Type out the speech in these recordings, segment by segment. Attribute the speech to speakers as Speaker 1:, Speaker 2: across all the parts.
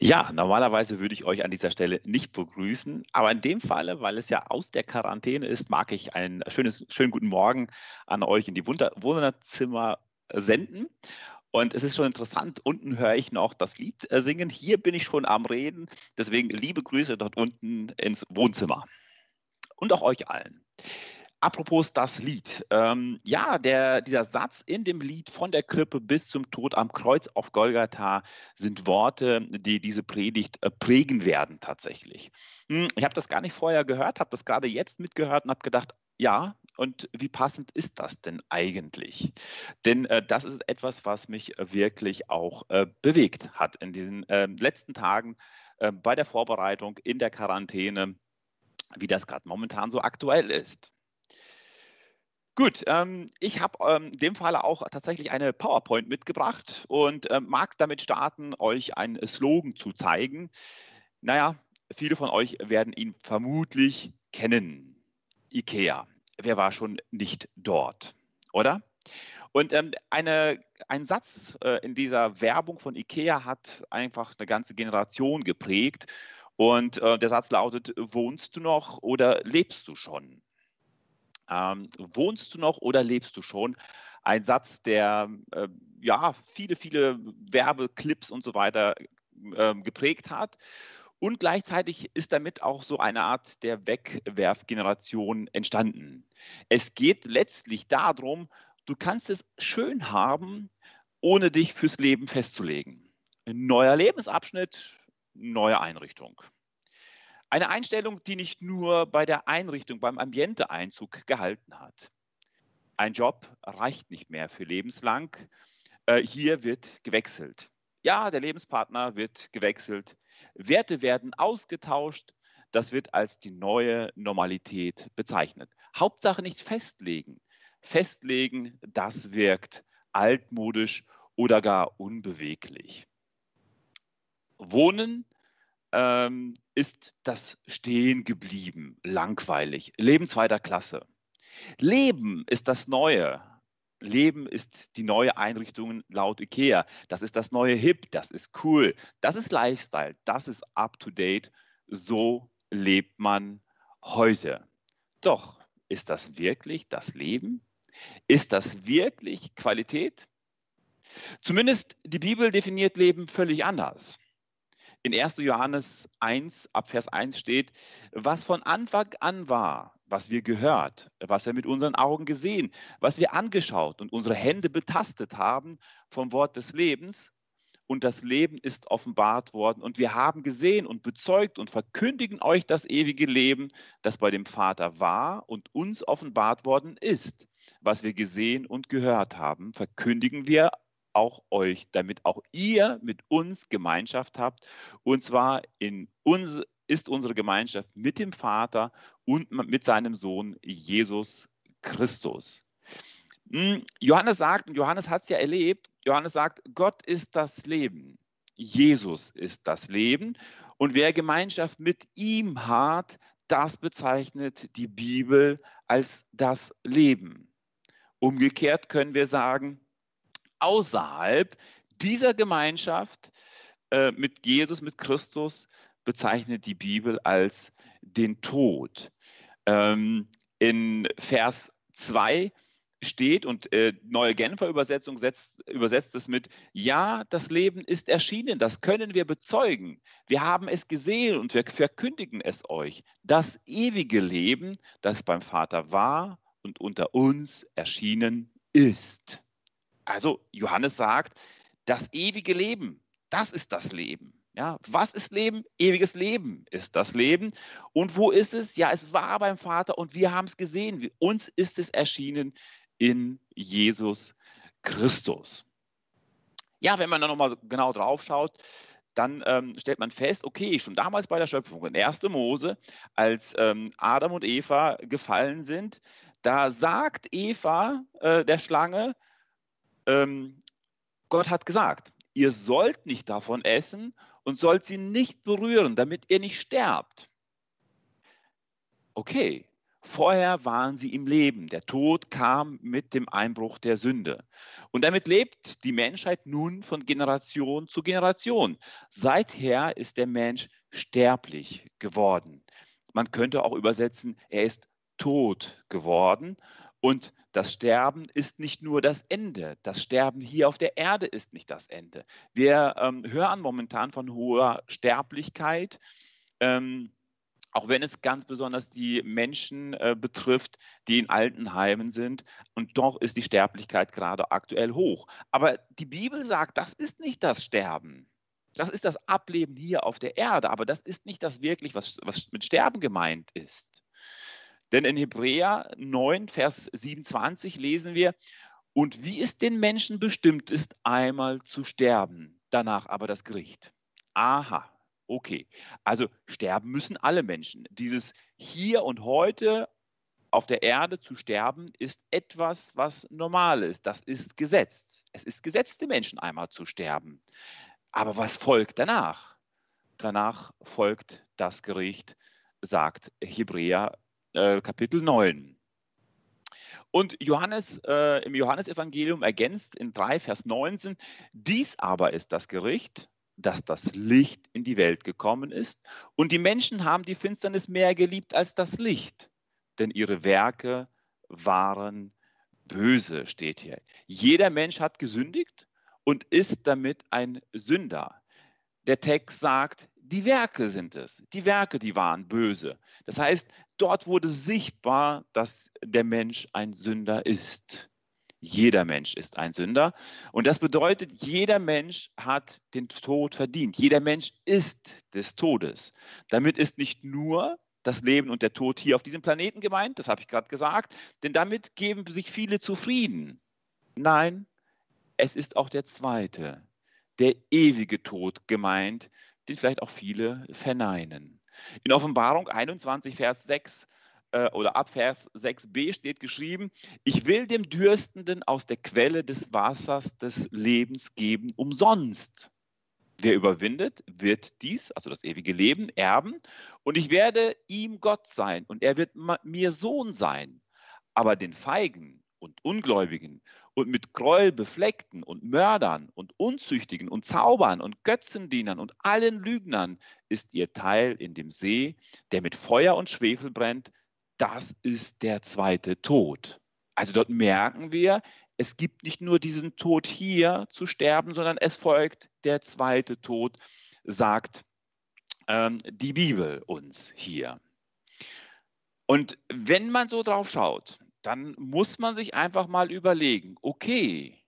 Speaker 1: Ja, normalerweise würde ich euch an dieser Stelle nicht begrüßen, aber in dem Falle, weil es ja aus der Quarantäne ist, mag ich einen schönes, schönen guten Morgen an euch in die Wohnzimmer senden. Und es ist schon interessant, unten höre ich noch das Lied äh, singen, hier bin ich schon am Reden, deswegen liebe Grüße dort unten ins Wohnzimmer. Und auch euch allen. Apropos das Lied. Ähm, ja, der, dieser Satz in dem Lied von der Krippe bis zum Tod am Kreuz auf Golgatha sind Worte, die diese Predigt äh, prägen werden tatsächlich. Hm, ich habe das gar nicht vorher gehört, habe das gerade jetzt mitgehört und habe gedacht, ja, und wie passend ist das denn eigentlich? Denn äh, das ist etwas, was mich wirklich auch äh, bewegt hat in diesen äh, letzten Tagen äh, bei der Vorbereitung in der Quarantäne, wie das gerade momentan so aktuell ist. Gut, ähm, ich habe ähm, in dem Falle auch tatsächlich eine PowerPoint mitgebracht und äh, mag damit starten, euch einen Slogan zu zeigen. Naja, viele von euch werden ihn vermutlich kennen. IKEA. Wer war schon nicht dort, oder? Und ähm, eine, ein Satz äh, in dieser Werbung von IKEA hat einfach eine ganze Generation geprägt. Und äh, der Satz lautet, wohnst du noch oder lebst du schon? Ähm, wohnst du noch oder lebst du schon? Ein Satz, der äh, ja viele, viele Werbeclips und so weiter äh, geprägt hat. Und gleichzeitig ist damit auch so eine Art der Wegwerfgeneration entstanden. Es geht letztlich darum, du kannst es schön haben, ohne dich fürs Leben festzulegen. Ein neuer Lebensabschnitt, neue Einrichtung. Eine Einstellung, die nicht nur bei der Einrichtung, beim Ambiente-Einzug gehalten hat. Ein Job reicht nicht mehr für lebenslang. Äh, hier wird gewechselt. Ja, der Lebenspartner wird gewechselt. Werte werden ausgetauscht. Das wird als die neue Normalität bezeichnet. Hauptsache nicht festlegen. Festlegen, das wirkt altmodisch oder gar unbeweglich. Wohnen ähm, ist das Stehen geblieben, langweilig, Leben zweiter Klasse. Leben ist das Neue. Leben ist die neue Einrichtung laut IKEA. Das ist das neue Hip, das ist cool, das ist Lifestyle, das ist up-to-date. So lebt man heute. Doch, ist das wirklich das Leben? Ist das wirklich Qualität? Zumindest die Bibel definiert Leben völlig anders in 1. Johannes 1, ab Vers 1 steht, was von Anfang an war, was wir gehört, was wir mit unseren Augen gesehen, was wir angeschaut und unsere Hände betastet haben vom Wort des Lebens. Und das Leben ist offenbart worden. Und wir haben gesehen und bezeugt und verkündigen euch das ewige Leben, das bei dem Vater war und uns offenbart worden ist. Was wir gesehen und gehört haben, verkündigen wir auch euch, damit auch ihr mit uns Gemeinschaft habt. Und zwar in uns ist unsere Gemeinschaft mit dem Vater und mit seinem Sohn Jesus Christus. Hm, Johannes sagt, und Johannes hat es ja erlebt, Johannes sagt, Gott ist das Leben. Jesus ist das Leben. Und wer Gemeinschaft mit ihm hat, das bezeichnet die Bibel als das Leben. Umgekehrt können wir sagen, außerhalb dieser Gemeinschaft äh, mit Jesus, mit Christus, bezeichnet die Bibel als den Tod. Ähm, in Vers 2 steht und äh, neue Genfer Übersetzung setzt, übersetzt es mit, ja, das Leben ist erschienen, das können wir bezeugen. Wir haben es gesehen und wir verkündigen es euch. Das ewige Leben, das beim Vater war und unter uns erschienen ist. Also Johannes sagt, das ewige Leben, das ist das Leben. Ja, was ist Leben? Ewiges Leben ist das Leben. Und wo ist es? Ja, es war beim Vater und wir haben es gesehen. Uns ist es erschienen in Jesus Christus. Ja, wenn man da nochmal genau drauf schaut, dann ähm, stellt man fest, okay, schon damals bei der Schöpfung, in 1. Mose, als ähm, Adam und Eva gefallen sind, da sagt Eva äh, der Schlange, ähm, Gott hat gesagt, ihr sollt nicht davon essen und sollt sie nicht berühren, damit ihr nicht sterbt. Okay, Vorher waren sie im Leben. Der Tod kam mit dem Einbruch der Sünde. Und damit lebt die Menschheit nun von Generation zu Generation. Seither ist der Mensch sterblich geworden. Man könnte auch übersetzen, er ist tot geworden. Und das Sterben ist nicht nur das Ende. Das Sterben hier auf der Erde ist nicht das Ende. Wir ähm, hören momentan von hoher Sterblichkeit. Ähm, auch wenn es ganz besonders die Menschen äh, betrifft, die in Altenheimen sind. Und doch ist die Sterblichkeit gerade aktuell hoch. Aber die Bibel sagt, das ist nicht das Sterben. Das ist das Ableben hier auf der Erde, aber das ist nicht das wirklich, was, was mit Sterben gemeint ist. Denn in Hebräer 9, Vers 27 lesen wir, und wie es den Menschen bestimmt ist, einmal zu sterben, danach aber das Gericht. Aha, Okay, also sterben müssen alle Menschen. Dieses hier und heute auf der Erde zu sterben ist etwas, was normal ist. Das ist Gesetz. Es ist Gesetz, den Menschen einmal zu sterben. Aber was folgt danach? Danach folgt das Gericht, sagt Hebräer äh, Kapitel 9. Und Johannes äh, im Johannesevangelium ergänzt in 3 Vers 19, dies aber ist das Gericht, dass das Licht in die Welt gekommen ist und die Menschen haben die Finsternis mehr geliebt als das Licht, denn ihre Werke waren böse, steht hier. Jeder Mensch hat gesündigt und ist damit ein Sünder. Der Text sagt, die Werke sind es. Die Werke, die waren böse. Das heißt, dort wurde sichtbar, dass der Mensch ein Sünder ist. Jeder Mensch ist ein Sünder. Und das bedeutet, jeder Mensch hat den Tod verdient. Jeder Mensch ist des Todes. Damit ist nicht nur das Leben und der Tod hier auf diesem Planeten gemeint, das habe ich gerade gesagt, denn damit geben sich viele zufrieden. Nein, es ist auch der zweite, der ewige Tod gemeint, den vielleicht auch viele verneinen. In Offenbarung 21, Vers 6 äh, oder ab Vers 6b steht geschrieben, ich will dem Dürstenden aus der Quelle des Wassers des Lebens geben, umsonst. Wer überwindet, wird dies, also das ewige Leben, erben. Und ich werde ihm Gott sein und er wird mir Sohn sein. Aber den Feigen und Ungläubigen und mit Gräuel befleckten und Mördern und Unzüchtigen und Zaubern und Götzendienern und allen Lügnern ist ihr Teil in dem See, der mit Feuer und Schwefel brennt, das ist der zweite Tod. Also dort merken wir, es gibt nicht nur diesen Tod hier zu sterben, sondern es folgt der zweite Tod, sagt ähm, die Bibel uns hier. Und wenn man so drauf schaut, dann muss man sich einfach mal überlegen, okay,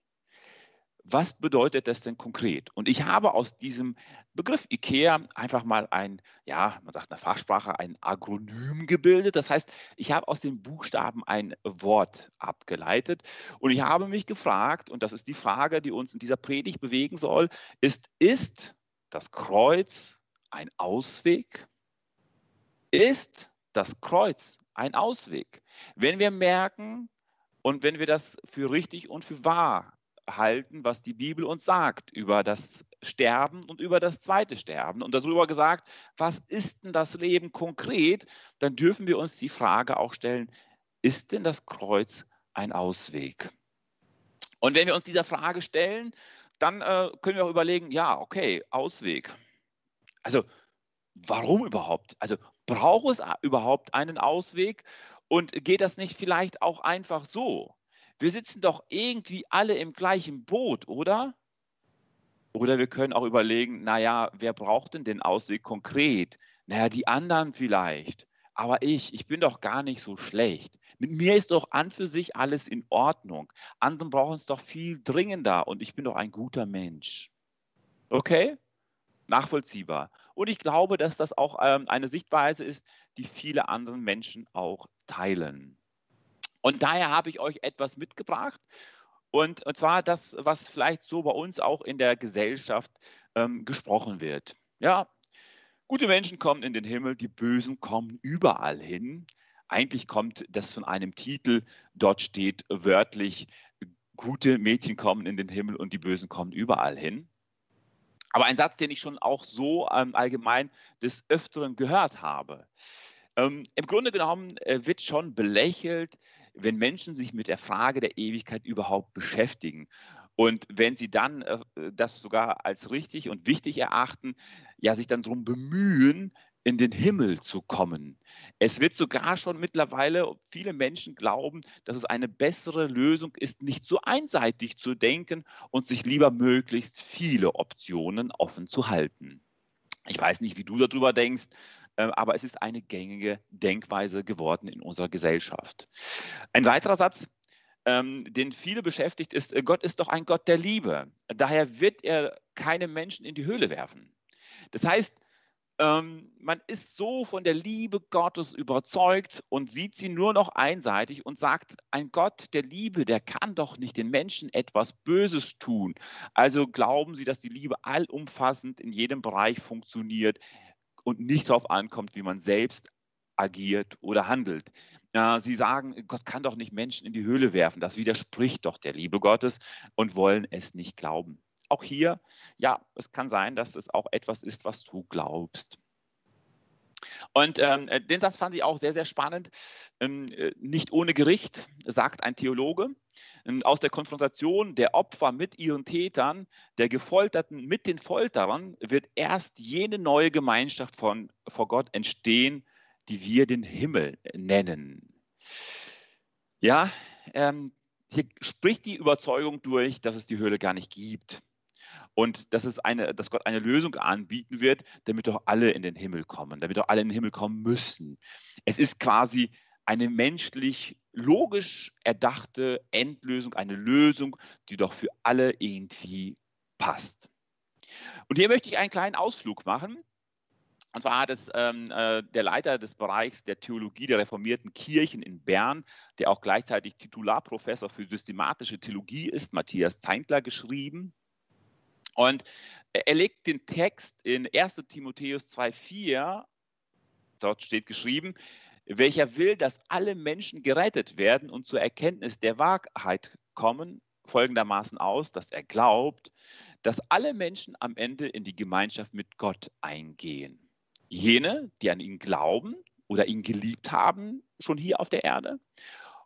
Speaker 1: was bedeutet das denn konkret? Und ich habe aus diesem Begriff IKEA einfach mal ein, ja, man sagt in der Fachsprache, ein Agronym gebildet. Das heißt, ich habe aus den Buchstaben ein Wort abgeleitet und ich habe mich gefragt, und das ist die Frage, die uns in dieser Predigt bewegen soll, ist, ist das Kreuz ein Ausweg? Ist das Kreuz ein Ausweg? Wenn wir merken und wenn wir das für richtig und für wahr halten, was die Bibel uns sagt über das Sterben und über das zweite Sterben und darüber gesagt, was ist denn das Leben konkret, dann dürfen wir uns die Frage auch stellen, ist denn das Kreuz ein Ausweg? Und wenn wir uns dieser Frage stellen, dann äh, können wir auch überlegen, ja, okay, Ausweg. Also warum überhaupt? Also braucht es überhaupt einen Ausweg? Und geht das nicht vielleicht auch einfach so? wir sitzen doch irgendwie alle im gleichen Boot, oder? Oder wir können auch überlegen, naja, wer braucht denn den Ausweg konkret? Naja, die anderen vielleicht. Aber ich, ich bin doch gar nicht so schlecht. Mit mir ist doch an für sich alles in Ordnung. Anderen brauchen es doch viel dringender und ich bin doch ein guter Mensch. Okay? Nachvollziehbar. Und ich glaube, dass das auch ähm, eine Sichtweise ist, die viele andere Menschen auch teilen. Und daher habe ich euch etwas mitgebracht. Und, und zwar das, was vielleicht so bei uns auch in der Gesellschaft ähm, gesprochen wird. Ja, gute Menschen kommen in den Himmel, die Bösen kommen überall hin. Eigentlich kommt das von einem Titel, dort steht wörtlich, gute Mädchen kommen in den Himmel und die Bösen kommen überall hin. Aber ein Satz, den ich schon auch so ähm, allgemein des Öfteren gehört habe. Ähm, Im Grunde genommen äh, wird schon belächelt, wenn Menschen sich mit der Frage der Ewigkeit überhaupt beschäftigen. Und wenn sie dann äh, das sogar als richtig und wichtig erachten, ja, sich dann darum bemühen, in den Himmel zu kommen. Es wird sogar schon mittlerweile, viele Menschen glauben, dass es eine bessere Lösung ist, nicht so einseitig zu denken und sich lieber möglichst viele Optionen offen zu halten. Ich weiß nicht, wie du darüber denkst, äh, aber es ist eine gängige Denkweise geworden in unserer Gesellschaft. Ein weiterer Satz, ähm, den viele beschäftigt, ist, äh, Gott ist doch ein Gott der Liebe. Daher wird er keine Menschen in die Höhle werfen. Das heißt, ähm, man ist so von der Liebe Gottes überzeugt und sieht sie nur noch einseitig und sagt, ein Gott der Liebe, der kann doch nicht den Menschen etwas Böses tun. Also glauben sie, dass die Liebe allumfassend in jedem Bereich funktioniert und nicht darauf ankommt, wie man selbst agiert oder handelt. Sie sagen, Gott kann doch nicht Menschen in die Höhle werfen. Das widerspricht doch der Liebe Gottes und wollen es nicht glauben auch hier, ja, es kann sein, dass es auch etwas ist, was du glaubst. Und ähm, äh, den Satz fand ich auch sehr, sehr spannend. Ähm, äh, nicht ohne Gericht, sagt ein Theologe. Ähm, aus der Konfrontation der Opfer mit ihren Tätern, der Gefolterten mit den Folterern, wird erst jene neue Gemeinschaft von, vor Gott entstehen, die wir den Himmel nennen. Ja, ähm, hier spricht die Überzeugung durch, dass es die Höhle gar nicht gibt und dass, es eine, dass Gott eine Lösung anbieten wird, damit doch alle in den Himmel kommen, damit doch alle in den Himmel kommen müssen. Es ist quasi eine menschlich logisch erdachte Endlösung, eine Lösung, die doch für alle irgendwie passt. Und hier möchte ich einen kleinen Ausflug machen. Und zwar hat es ähm, äh, der Leiter des Bereichs der Theologie der reformierten Kirchen in Bern, der auch gleichzeitig Titularprofessor für systematische Theologie ist, Matthias Zeintler, geschrieben. Und er legt den Text in 1 Timotheus 2,4, dort steht geschrieben, welcher will, dass alle Menschen gerettet werden und zur Erkenntnis der Wahrheit kommen, folgendermaßen aus, dass er glaubt, dass alle Menschen am Ende in die Gemeinschaft mit Gott eingehen. Jene, die an ihn glauben oder ihn geliebt haben, schon hier auf der Erde,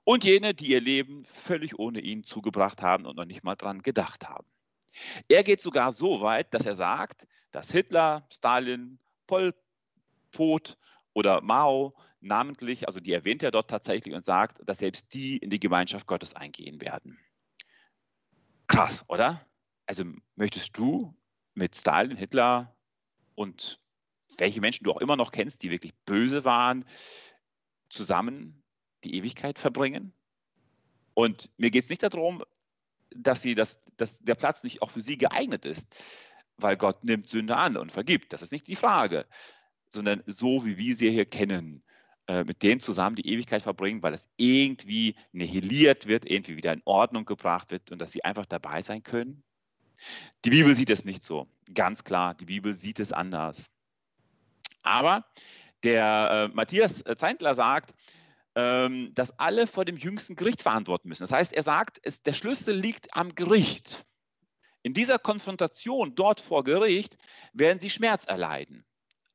Speaker 1: und jene, die ihr Leben völlig ohne ihn zugebracht haben und noch nicht mal dran gedacht haben. Er geht sogar so weit, dass er sagt, dass Hitler, Stalin, Pol Pot oder Mao namentlich, also die erwähnt er dort tatsächlich und sagt, dass selbst die in die Gemeinschaft Gottes eingehen werden. Krass, oder? Also möchtest du mit Stalin, Hitler und welche Menschen du auch immer noch kennst, die wirklich böse waren, zusammen die Ewigkeit verbringen? Und mir geht es nicht darum, dass, sie das, dass der Platz nicht auch für sie geeignet ist, weil Gott nimmt Sünde an und vergibt. Das ist nicht die Frage, sondern so, wie wir sie hier kennen, äh, mit denen zusammen die Ewigkeit verbringen, weil es irgendwie nihiliert wird, irgendwie wieder in Ordnung gebracht wird und dass sie einfach dabei sein können. Die Bibel sieht es nicht so, ganz klar, die Bibel sieht es anders. Aber der äh, Matthias Zeintler sagt, ähm, dass alle vor dem jüngsten Gericht verantworten müssen. Das heißt, er sagt, es, der Schlüssel liegt am Gericht. In dieser Konfrontation dort vor Gericht werden sie Schmerz erleiden.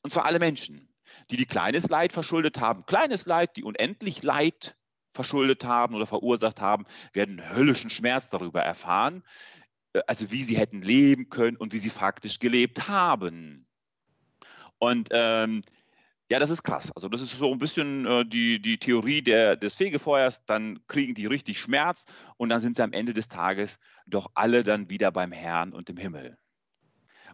Speaker 1: Und zwar alle Menschen, die die kleines Leid verschuldet haben. Kleines Leid, die unendlich Leid verschuldet haben oder verursacht haben, werden höllischen Schmerz darüber erfahren, äh, also wie sie hätten leben können und wie sie faktisch gelebt haben. Und ähm, ja, das ist krass. Also das ist so ein bisschen äh, die, die Theorie der, des Fegefeuers. Dann kriegen die richtig Schmerz und dann sind sie am Ende des Tages doch alle dann wieder beim Herrn und im Himmel.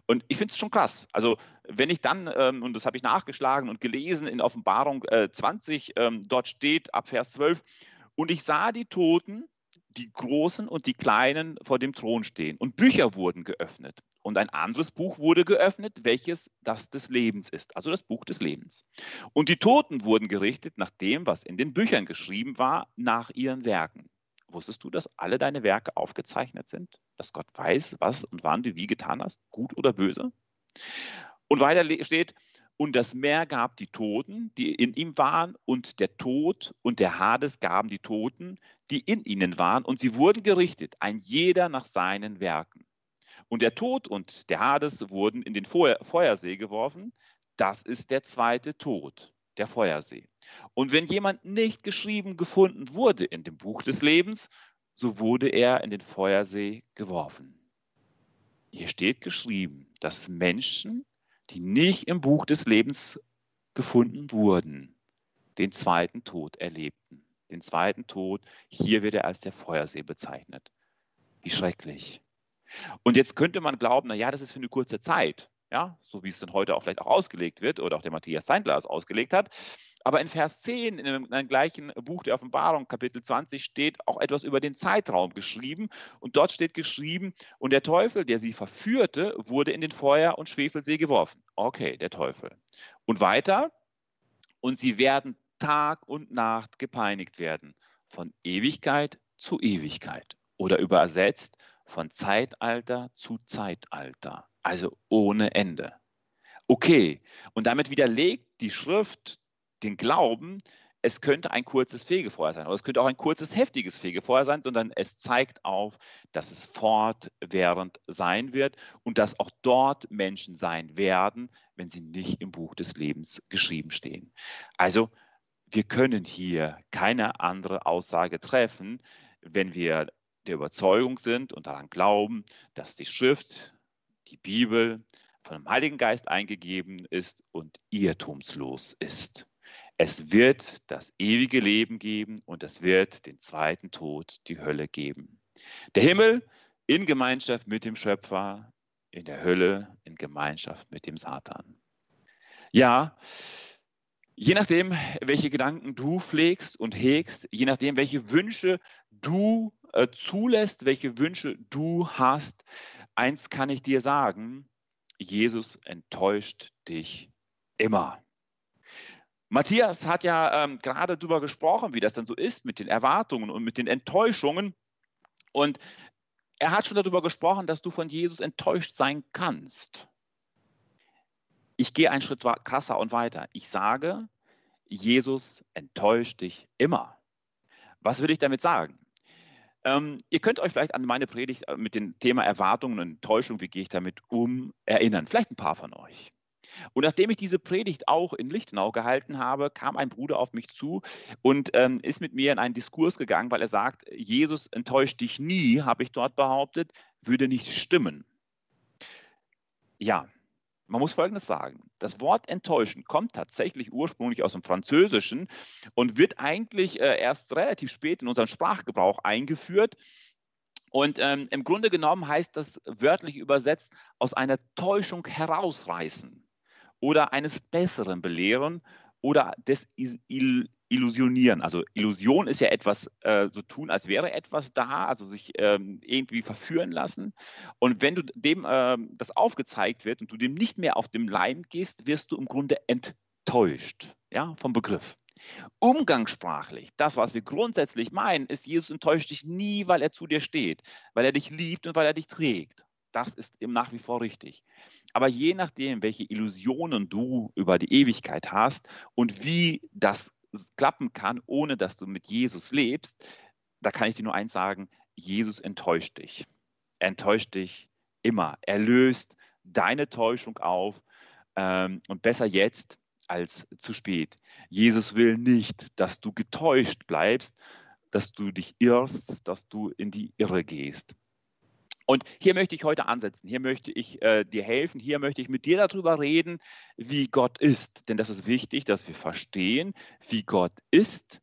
Speaker 1: Und ich finde es schon krass. Also wenn ich dann, ähm, und das habe ich nachgeschlagen und gelesen in Offenbarung äh, 20, ähm, dort steht ab Vers 12, und ich sah die Toten, die Großen und die Kleinen vor dem Thron stehen. Und Bücher wurden geöffnet. Und ein anderes Buch wurde geöffnet, welches das des Lebens ist, also das Buch des Lebens. Und die Toten wurden gerichtet nach dem, was in den Büchern geschrieben war, nach ihren Werken. Wusstest du, dass alle deine Werke aufgezeichnet sind? Dass Gott weiß, was und wann du wie getan hast, gut oder böse? Und weiter steht, und das Meer gab die Toten, die in ihm waren, und der Tod und der Hades gaben die Toten, die in ihnen waren, und sie wurden gerichtet, ein jeder nach seinen Werken. Und der Tod und der Hades wurden in den Feuersee geworfen. Das ist der zweite Tod. der Feuersee. Und wenn jemand nicht geschrieben gefunden wurde in dem Buch des Lebens, so wurde er in den Feuersee geworfen. Hier steht geschrieben, dass Menschen, die nicht im Buch des Lebens gefunden wurden, den zweiten Tod erlebten. Den zweiten Tod, hier wird er als der Feuersee bezeichnet. Wie schrecklich. Und jetzt könnte man glauben, na ja, das ist für eine kurze Zeit, ja, so wie es dann heute auch vielleicht auch ausgelegt wird oder auch der Matthias Seindler es ausgelegt hat. Aber in Vers 10, in dem, in dem gleichen Buch der Offenbarung, Kapitel 20, steht auch etwas über den Zeitraum geschrieben. Und dort steht geschrieben, und der Teufel, der sie verführte, wurde in den Feuer- und Schwefelsee geworfen. Okay, der Teufel. Und weiter, und sie werden Tag und Nacht gepeinigt werden, von Ewigkeit zu Ewigkeit. Oder übersetzt, von Zeitalter zu Zeitalter. Also ohne Ende. Okay, und damit widerlegt die Schrift den Glauben, es könnte ein kurzes Fegefeuer sein oder es könnte auch ein kurzes, heftiges Fegefeuer sein, sondern es zeigt auf, dass es fortwährend sein wird und dass auch dort Menschen sein werden, wenn sie nicht im Buch des Lebens geschrieben stehen. Also wir können hier keine andere Aussage treffen, wenn wir der Überzeugung sind und daran glauben, dass die Schrift, die Bibel von dem Heiligen Geist eingegeben ist und irrtumslos ist. Es wird das ewige Leben geben und es wird den zweiten Tod, die Hölle geben. Der Himmel in Gemeinschaft mit dem Schöpfer, in der Hölle in Gemeinschaft mit dem Satan. Ja, je nachdem, welche Gedanken du pflegst und hegst, je nachdem, welche Wünsche du äh, zulässt, welche Wünsche du hast, eins kann ich dir sagen, Jesus enttäuscht dich immer. Matthias hat ja ähm, gerade darüber gesprochen, wie das dann so ist mit den Erwartungen und mit den Enttäuschungen. Und er hat schon darüber gesprochen, dass du von Jesus enttäuscht sein kannst. Ich gehe einen Schritt krasser und weiter. Ich sage, Jesus enttäuscht dich immer. Was will ich damit sagen? Ähm, ihr könnt euch vielleicht an meine Predigt äh, mit dem Thema Erwartungen und Enttäuschung, wie gehe ich damit um, erinnern. Vielleicht ein paar von euch. Und nachdem ich diese Predigt auch in Lichtenau gehalten habe, kam ein Bruder auf mich zu und ähm, ist mit mir in einen Diskurs gegangen, weil er sagt, Jesus enttäuscht dich nie, habe ich dort behauptet, würde nicht stimmen. Ja, man muss Folgendes sagen. Das Wort enttäuschen kommt tatsächlich ursprünglich aus dem Französischen und wird eigentlich äh, erst relativ spät in unseren Sprachgebrauch eingeführt. Und ähm, im Grunde genommen heißt das wörtlich übersetzt aus einer Täuschung herausreißen oder eines Besseren belehren oder desillusionieren. Also Illusion ist ja etwas, äh, so tun, als wäre etwas da, also sich ähm, irgendwie verführen lassen. Und wenn du dem äh, das aufgezeigt wird und du dem nicht mehr auf dem Leim gehst, wirst du im Grunde enttäuscht, ja, vom Begriff. Umgangssprachlich, das, was wir grundsätzlich meinen, ist, Jesus enttäuscht dich nie, weil er zu dir steht, weil er dich liebt und weil er dich trägt. Das ist nach wie vor richtig. Aber je nachdem, welche Illusionen du über die Ewigkeit hast und wie das klappen kann, ohne dass du mit Jesus lebst, da kann ich dir nur eins sagen, Jesus enttäuscht dich. Er enttäuscht dich immer. Er löst deine Täuschung auf ähm, und besser jetzt als zu spät. Jesus will nicht, dass du getäuscht bleibst, dass du dich irrst, dass du in die Irre gehst. Und hier möchte ich heute ansetzen, hier möchte ich äh, dir helfen, hier möchte ich mit dir darüber reden, wie Gott ist. Denn das ist wichtig, dass wir verstehen, wie Gott ist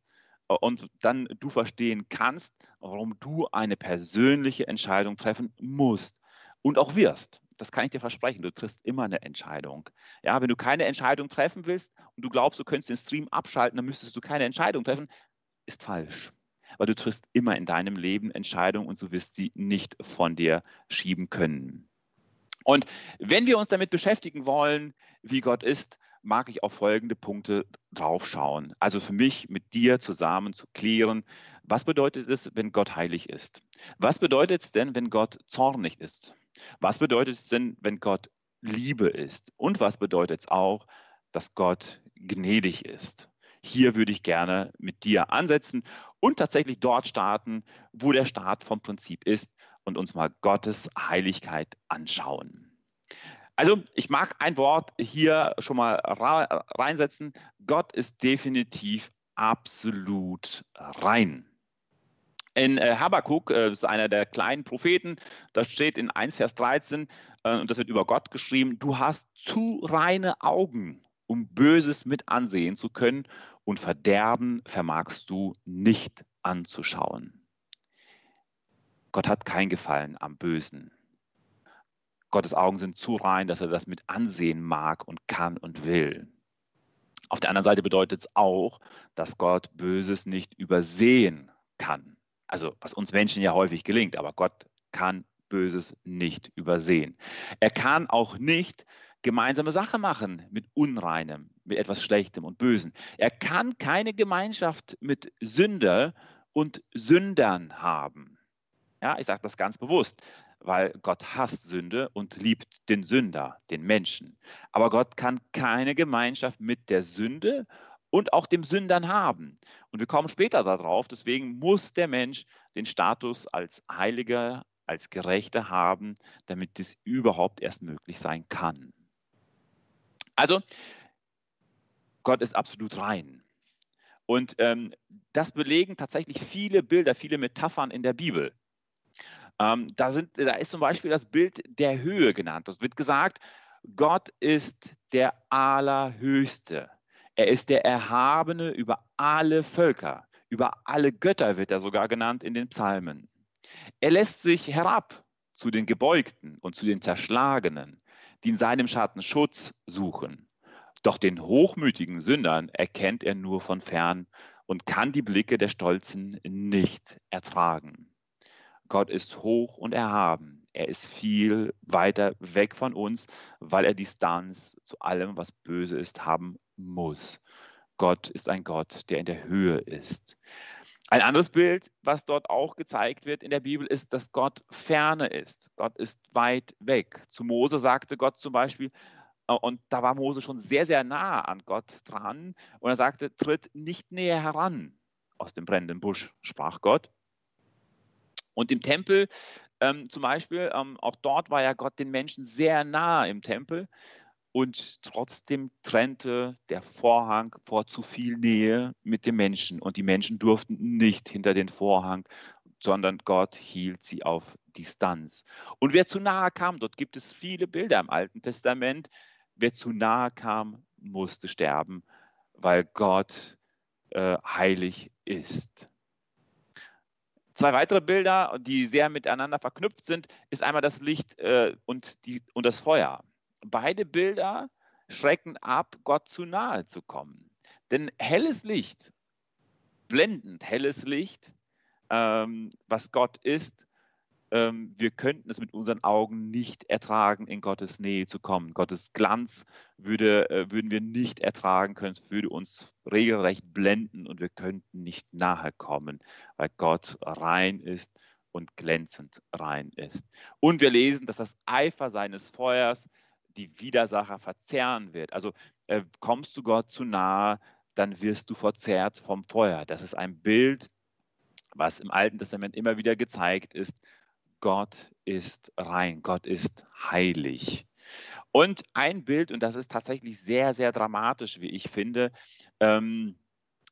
Speaker 1: äh, und dann du verstehen kannst, warum du eine persönliche Entscheidung treffen musst und auch wirst. Das kann ich dir versprechen. Du triffst immer eine Entscheidung. Ja, wenn du keine Entscheidung treffen willst und du glaubst, du könntest den Stream abschalten, dann müsstest du keine Entscheidung treffen, ist falsch weil du triffst immer in deinem Leben Entscheidungen und du wirst sie nicht von dir schieben können. Und wenn wir uns damit beschäftigen wollen, wie Gott ist, mag ich auf folgende Punkte draufschauen. Also für mich mit dir zusammen zu klären, was bedeutet es, wenn Gott heilig ist? Was bedeutet es denn, wenn Gott zornig ist? Was bedeutet es denn, wenn Gott Liebe ist? Und was bedeutet es auch, dass Gott gnädig ist? Hier würde ich gerne mit dir ansetzen und tatsächlich dort starten, wo der Start vom Prinzip ist und uns mal Gottes Heiligkeit anschauen. Also ich mag ein Wort hier schon mal reinsetzen. Gott ist definitiv absolut rein. In äh, Habakkuk, äh, das ist einer der kleinen Propheten, da steht in 1 Vers 13, äh, und das wird über Gott geschrieben, du hast zu reine Augen, um Böses mit ansehen zu können, und Verderben vermagst du nicht anzuschauen. Gott hat kein Gefallen am Bösen. Gottes Augen sind zu rein, dass er das mit ansehen mag und kann und will. Auf der anderen Seite bedeutet es auch, dass Gott Böses nicht übersehen kann. Also was uns Menschen ja häufig gelingt, aber Gott kann Böses nicht übersehen. Er kann auch nicht gemeinsame Sache machen mit Unreinem, mit etwas Schlechtem und Bösen. Er kann keine Gemeinschaft mit Sünder und Sündern haben. Ja, ich sage das ganz bewusst, weil Gott hasst Sünde und liebt den Sünder, den Menschen. Aber Gott kann keine Gemeinschaft mit der Sünde und auch dem Sündern haben. Und wir kommen später darauf, deswegen muss der Mensch den Status als Heiliger, als Gerechter haben, damit dies überhaupt erst möglich sein kann. Also, Gott ist absolut rein. Und ähm, das belegen tatsächlich viele Bilder, viele Metaphern in der Bibel. Ähm, da, sind, da ist zum Beispiel das Bild der Höhe genannt. Es wird gesagt, Gott ist der Allerhöchste. Er ist der Erhabene über alle Völker. Über alle Götter wird er sogar genannt in den Psalmen. Er lässt sich herab zu den Gebeugten und zu den Zerschlagenen, die in seinem Schatten Schutz suchen. Doch den hochmütigen Sündern erkennt er nur von fern und kann die Blicke der Stolzen nicht ertragen. Gott ist hoch und erhaben. Er ist viel weiter weg von uns, weil er Distanz zu allem, was böse ist, haben muss. Gott ist ein Gott, der in der Höhe ist. Ein anderes Bild, was dort auch gezeigt wird in der Bibel, ist, dass Gott ferne ist. Gott ist weit weg. Zu Mose sagte Gott zum Beispiel, äh, und da war Mose schon sehr, sehr nah an Gott dran. Und er sagte, tritt nicht näher heran aus dem brennenden Busch, sprach Gott. Und im Tempel ähm, zum Beispiel, ähm, auch dort war ja Gott den Menschen sehr nahe im Tempel und trotzdem trennte der Vorhang vor zu viel Nähe mit dem Menschen und die Menschen durften nicht hinter den Vorhang, sondern Gott hielt sie auf Distanz. Und wer zu nahe kam, dort gibt es viele Bilder im Alten Testament, wer zu nahe kam, musste sterben, weil Gott äh, heilig ist. Zwei weitere Bilder, die sehr miteinander verknüpft sind, ist einmal das Licht äh, und, die, und das Feuer. Beide Bilder schrecken ab, Gott zu nahe zu kommen. Denn helles Licht, blendend helles Licht, ähm, was Gott ist, ähm, wir könnten es mit unseren Augen nicht ertragen, in Gottes Nähe zu kommen. Gottes Glanz würde, äh, würden wir nicht ertragen können. Es würde uns regelrecht blenden und wir könnten nicht nahe kommen, weil Gott rein ist und glänzend rein ist. Und wir lesen, dass das Eifer seines Feuers die Widersacher verzehren wird. Also äh, kommst du Gott zu nahe, dann wirst du verzehrt vom Feuer. Das ist ein Bild, was im Alten Testament immer wieder gezeigt ist, Gott ist rein, Gott ist heilig. Und ein Bild, und das ist tatsächlich sehr, sehr dramatisch, wie ich finde, ähm,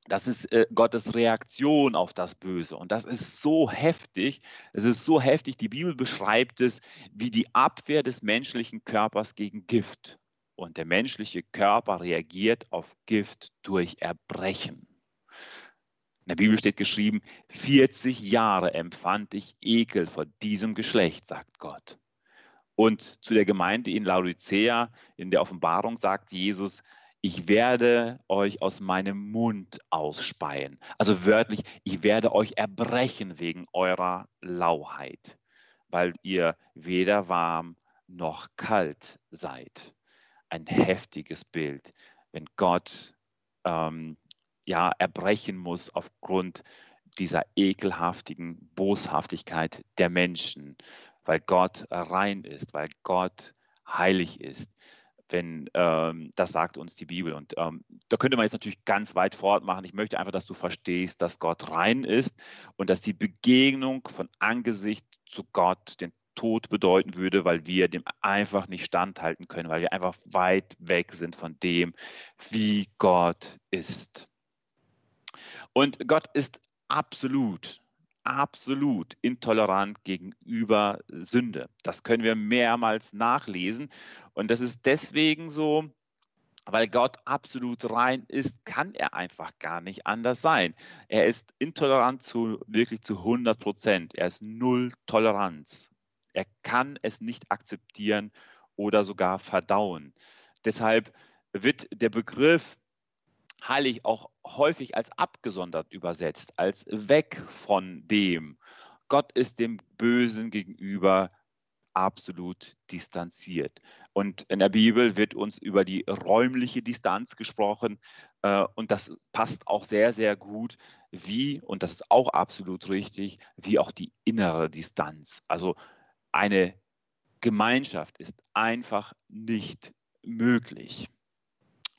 Speaker 1: das ist äh, Gottes Reaktion auf das Böse. Und das ist so heftig, es ist so heftig, die Bibel beschreibt es wie die Abwehr des menschlichen Körpers gegen Gift. Und der menschliche Körper reagiert auf Gift durch Erbrechen. In der Bibel steht geschrieben, 40 Jahre empfand ich Ekel vor diesem Geschlecht, sagt Gott. Und zu der Gemeinde in Laodicea, in der Offenbarung sagt Jesus, ich werde euch aus meinem Mund ausspeien. Also wörtlich, ich werde euch erbrechen wegen eurer Lauheit, weil ihr weder warm noch kalt seid. Ein heftiges Bild, wenn Gott ähm, ja, erbrechen muss aufgrund dieser ekelhaftigen Boshaftigkeit der Menschen, weil Gott rein ist, weil Gott heilig ist. Wenn ähm, das sagt uns die Bibel. Und ähm, da könnte man jetzt natürlich ganz weit fortmachen. Ich möchte einfach, dass du verstehst, dass Gott rein ist und dass die Begegnung von Angesicht zu Gott den Tod bedeuten würde, weil wir dem einfach nicht standhalten können, weil wir einfach weit weg sind von dem, wie Gott ist. Und Gott ist absolut, absolut intolerant gegenüber Sünde. Das können wir mehrmals nachlesen. Und das ist deswegen so, weil Gott absolut rein ist, kann er einfach gar nicht anders sein. Er ist intolerant zu wirklich zu 100 Prozent. Er ist null Toleranz. Er kann es nicht akzeptieren oder sogar verdauen. Deshalb wird der Begriff heilig auch häufig als abgesondert übersetzt, als weg von dem. Gott ist dem Bösen gegenüber absolut distanziert. Und in der Bibel wird uns über die räumliche Distanz gesprochen. Äh, und das passt auch sehr, sehr gut, wie, und das ist auch absolut richtig, wie auch die innere Distanz. Also eine Gemeinschaft ist einfach nicht möglich.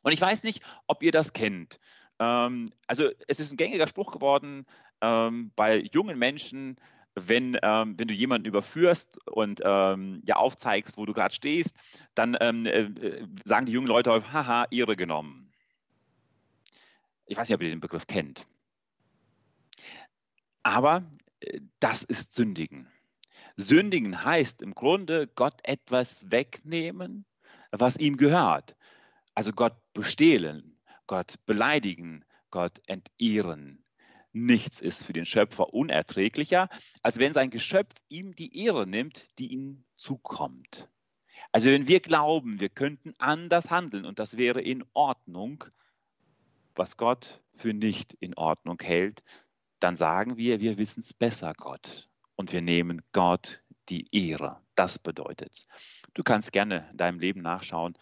Speaker 1: Und ich weiß nicht, ob ihr das kennt. Ähm, also es ist ein gängiger Spruch geworden ähm, bei jungen Menschen, wenn, ähm, wenn du jemanden überführst und ähm, ja aufzeigst, wo du gerade stehst, dann ähm, äh, sagen die jungen Leute häufig, haha, Ehre genommen. Ich weiß nicht, ob ihr den Begriff kennt. Aber äh, das ist Sündigen. Sündigen heißt im Grunde Gott etwas wegnehmen, was ihm gehört. Also Gott bestehlen, Gott beleidigen, Gott entehren, Nichts ist für den Schöpfer unerträglicher, als wenn sein Geschöpf ihm die Ehre nimmt, die ihm zukommt. Also wenn wir glauben, wir könnten anders handeln und das wäre in Ordnung, was Gott für nicht in Ordnung hält, dann sagen wir, wir wissen es besser, Gott. Und wir nehmen Gott die Ehre. Das bedeutet es. Du kannst gerne in deinem Leben nachschauen,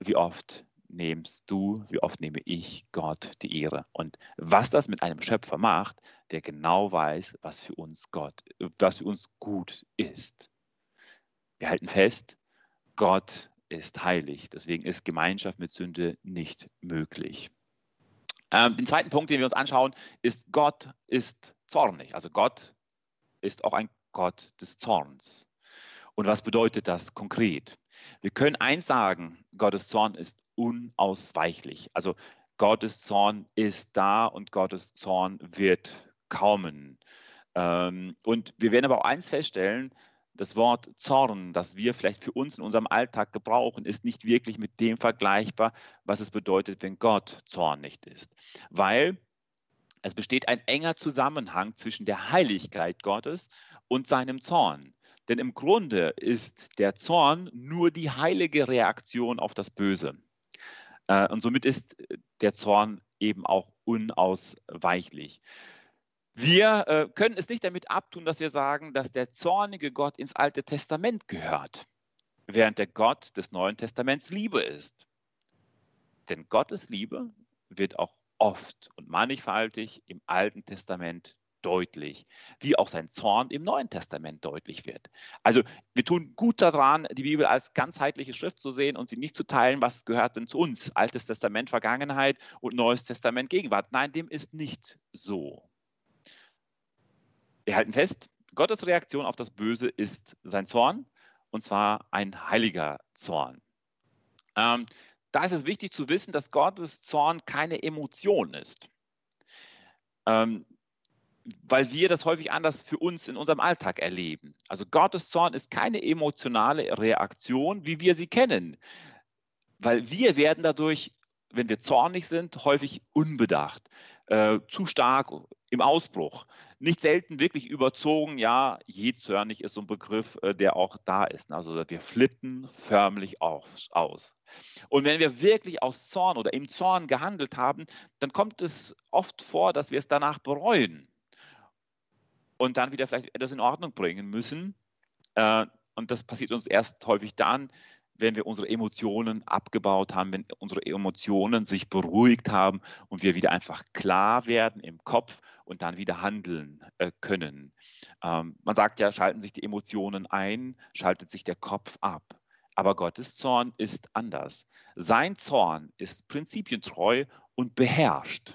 Speaker 1: wie oft nimmst du, wie oft nehme ich Gott die Ehre. Und was das mit einem Schöpfer macht, der genau weiß, was für uns Gott, was für uns gut ist. Wir halten fest, Gott ist heilig. Deswegen ist Gemeinschaft mit Sünde nicht möglich. Ähm, den zweiten Punkt, den wir uns anschauen, ist, Gott ist zornig. Also Gott ist auch ein Gott des Zorns. Und was bedeutet das konkret? Wir können eins sagen, Gottes Zorn ist unausweichlich. Also Gottes Zorn ist da und Gottes Zorn wird kommen. Ähm, und wir werden aber auch eins feststellen, das Wort Zorn, das wir vielleicht für uns in unserem Alltag gebrauchen, ist nicht wirklich mit dem vergleichbar, was es bedeutet, wenn Gott zornig ist. Weil es besteht ein enger Zusammenhang zwischen der Heiligkeit Gottes und seinem Zorn. Denn im Grunde ist der Zorn nur die heilige Reaktion auf das Böse. Äh, und somit ist der Zorn eben auch unausweichlich. Wir äh, können es nicht damit abtun, dass wir sagen, dass der zornige Gott ins Alte Testament gehört, während der Gott des Neuen Testaments Liebe ist. Denn Gottes Liebe wird auch oft und mannigfaltig im Alten Testament deutlich, wie auch sein Zorn im Neuen Testament deutlich wird. Also wir tun gut daran, die Bibel als ganzheitliche Schrift zu sehen und sie nicht zu teilen, was gehört denn zu uns, Altes Testament Vergangenheit und Neues Testament Gegenwart. Nein, dem ist nicht so. Wir halten fest, Gottes Reaktion auf das Böse ist sein Zorn, und zwar ein heiliger Zorn. Ähm, da ist es wichtig zu wissen, dass Gottes Zorn keine Emotion ist. Ähm, weil wir das häufig anders für uns in unserem Alltag erleben. Also Gottes Zorn ist keine emotionale Reaktion, wie wir sie kennen, weil wir werden dadurch, wenn wir zornig sind, häufig unbedacht, äh, zu stark im Ausbruch. Nicht selten wirklich überzogen, ja, jezörnig ist so ein Begriff, äh, der auch da ist. Also wir flippen förmlich auf, aus. Und wenn wir wirklich aus Zorn oder im Zorn gehandelt haben, dann kommt es oft vor, dass wir es danach bereuen und dann wieder vielleicht etwas in Ordnung bringen müssen. Äh, und das passiert uns erst häufig dann, wenn wir unsere Emotionen abgebaut haben, wenn unsere Emotionen sich beruhigt haben und wir wieder einfach klar werden im Kopf und dann wieder handeln äh, können. Ähm, man sagt ja, schalten sich die Emotionen ein, schaltet sich der Kopf ab. Aber Gottes Zorn ist anders. Sein Zorn ist prinzipientreu und beherrscht.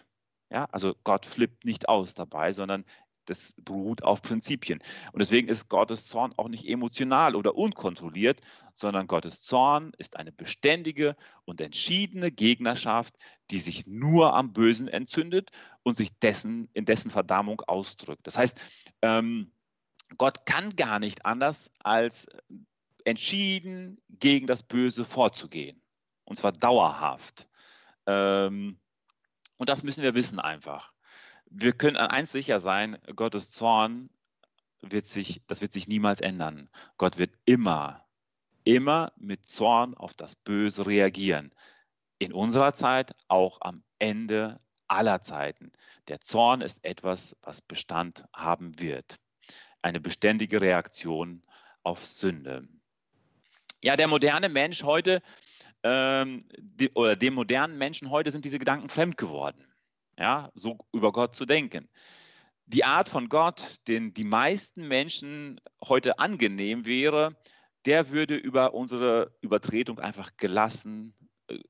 Speaker 1: Ja, also Gott flippt nicht aus dabei, sondern das beruht auf Prinzipien. Und deswegen ist Gottes Zorn auch nicht emotional oder unkontrolliert, sondern Gottes Zorn ist eine beständige und entschiedene Gegnerschaft, die sich nur am Bösen entzündet und sich dessen, in dessen Verdammung ausdrückt. Das heißt, ähm, Gott kann gar nicht anders als entschieden gegen das Böse vorzugehen. Und zwar dauerhaft. Ähm, und das müssen wir wissen einfach. Wir können an eins sicher sein, Gottes Zorn wird sich, das wird sich niemals ändern. Gott wird immer, immer mit Zorn auf das Böse reagieren. In unserer Zeit, auch am Ende aller Zeiten. Der Zorn ist etwas, was Bestand haben wird. Eine beständige Reaktion auf Sünde. Ja, der moderne Mensch heute ähm, die, oder dem modernen Menschen heute sind diese Gedanken fremd geworden, ja, so über Gott zu denken. Die Art von Gott, den die meisten Menschen heute angenehm wäre, der würde über unsere Übertretung einfach gelassen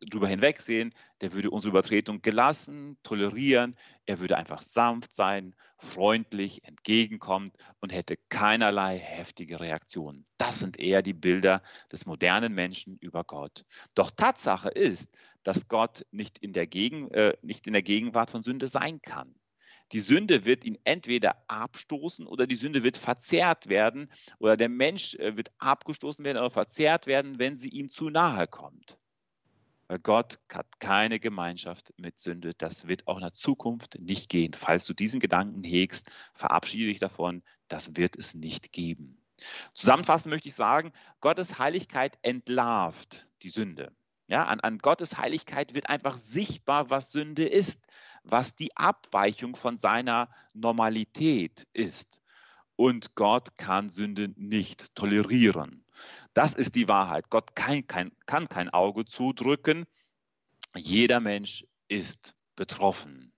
Speaker 1: drüber hinwegsehen, der würde unsere Übertretung gelassen, tolerieren, er würde einfach sanft sein, freundlich, entgegenkommend und hätte keinerlei heftige Reaktionen. Das sind eher die Bilder des modernen Menschen über Gott. Doch Tatsache ist, dass Gott nicht in der, Gegen, äh, nicht in der Gegenwart von Sünde sein kann. Die Sünde wird ihn entweder abstoßen oder die Sünde wird verzerrt werden oder der Mensch äh, wird abgestoßen werden oder verzerrt werden, wenn sie ihm zu nahe kommt. Gott hat keine Gemeinschaft mit Sünde. Das wird auch in der Zukunft nicht gehen. Falls du diesen Gedanken hegst, verabschiede dich davon. Das wird es nicht geben. Zusammenfassend möchte ich sagen, Gottes Heiligkeit entlarvt die Sünde. Ja, an, an Gottes Heiligkeit wird einfach sichtbar, was Sünde ist, was die Abweichung von seiner Normalität ist. Und Gott kann Sünde nicht tolerieren. Das ist die Wahrheit. Gott kann kein, kann kein Auge zudrücken. Jeder Mensch ist betroffen.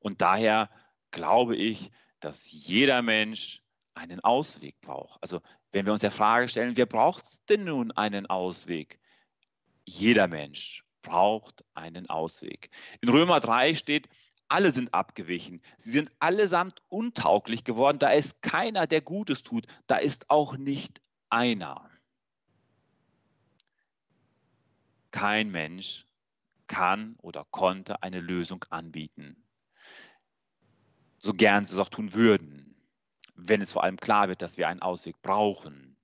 Speaker 1: Und daher glaube ich, dass jeder Mensch einen Ausweg braucht. Also wenn wir uns der Frage stellen, wer braucht denn nun einen Ausweg? Jeder Mensch braucht einen Ausweg. In Römer 3 steht, alle sind abgewichen. Sie sind allesamt untauglich geworden. Da ist keiner, der Gutes tut. Da ist auch nicht einer. Kein Mensch kann oder konnte eine Lösung anbieten. So gern sie es auch tun würden, wenn es vor allem klar wird, dass wir einen Ausweg brauchen.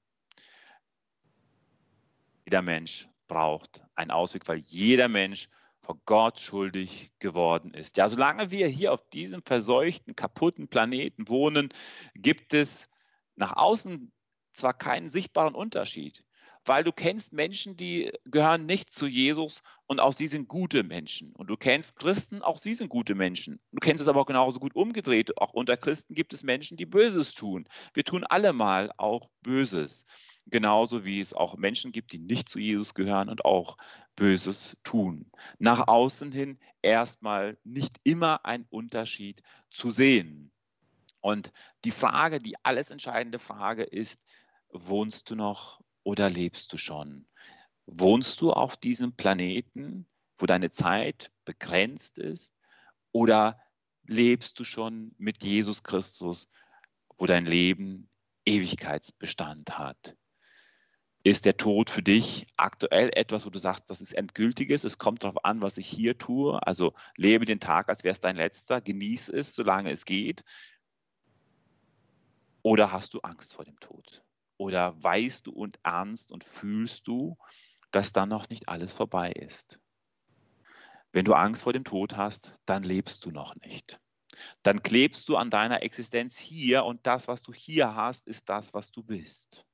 Speaker 1: Jeder Mensch braucht einen Ausweg, weil jeder Mensch vor Gott schuldig geworden ist. Ja, solange wir hier auf diesem verseuchten, kaputten Planeten wohnen, gibt es nach außen zwar keinen sichtbaren Unterschied, weil du kennst Menschen, die gehören nicht zu Jesus und auch sie sind gute Menschen. Und du kennst Christen, auch sie sind gute Menschen. Du kennst es aber auch genauso gut umgedreht. Auch unter Christen gibt es Menschen, die Böses tun. Wir tun alle mal auch Böses. Genauso wie es auch Menschen gibt, die nicht zu Jesus gehören und auch Böses tun. Nach außen hin erstmal nicht immer ein Unterschied zu sehen. Und die Frage, die alles entscheidende Frage ist, wohnst du noch oder lebst du schon? Wohnst du auf diesem Planeten, wo deine Zeit begrenzt ist? Oder lebst du schon mit Jesus Christus, wo dein Leben Ewigkeitsbestand hat? Ist der Tod für dich aktuell etwas, wo du sagst, das ist endgültiges? Es kommt darauf an, was ich hier tue. Also lebe den Tag, als wäre es dein letzter. Genieße es, solange es geht. Oder hast du Angst vor dem Tod? Oder weißt du und ernst und fühlst du, dass dann noch nicht alles vorbei ist? Wenn du Angst vor dem Tod hast, dann lebst du noch nicht. Dann klebst du an deiner Existenz hier und das, was du hier hast, ist das, was du bist.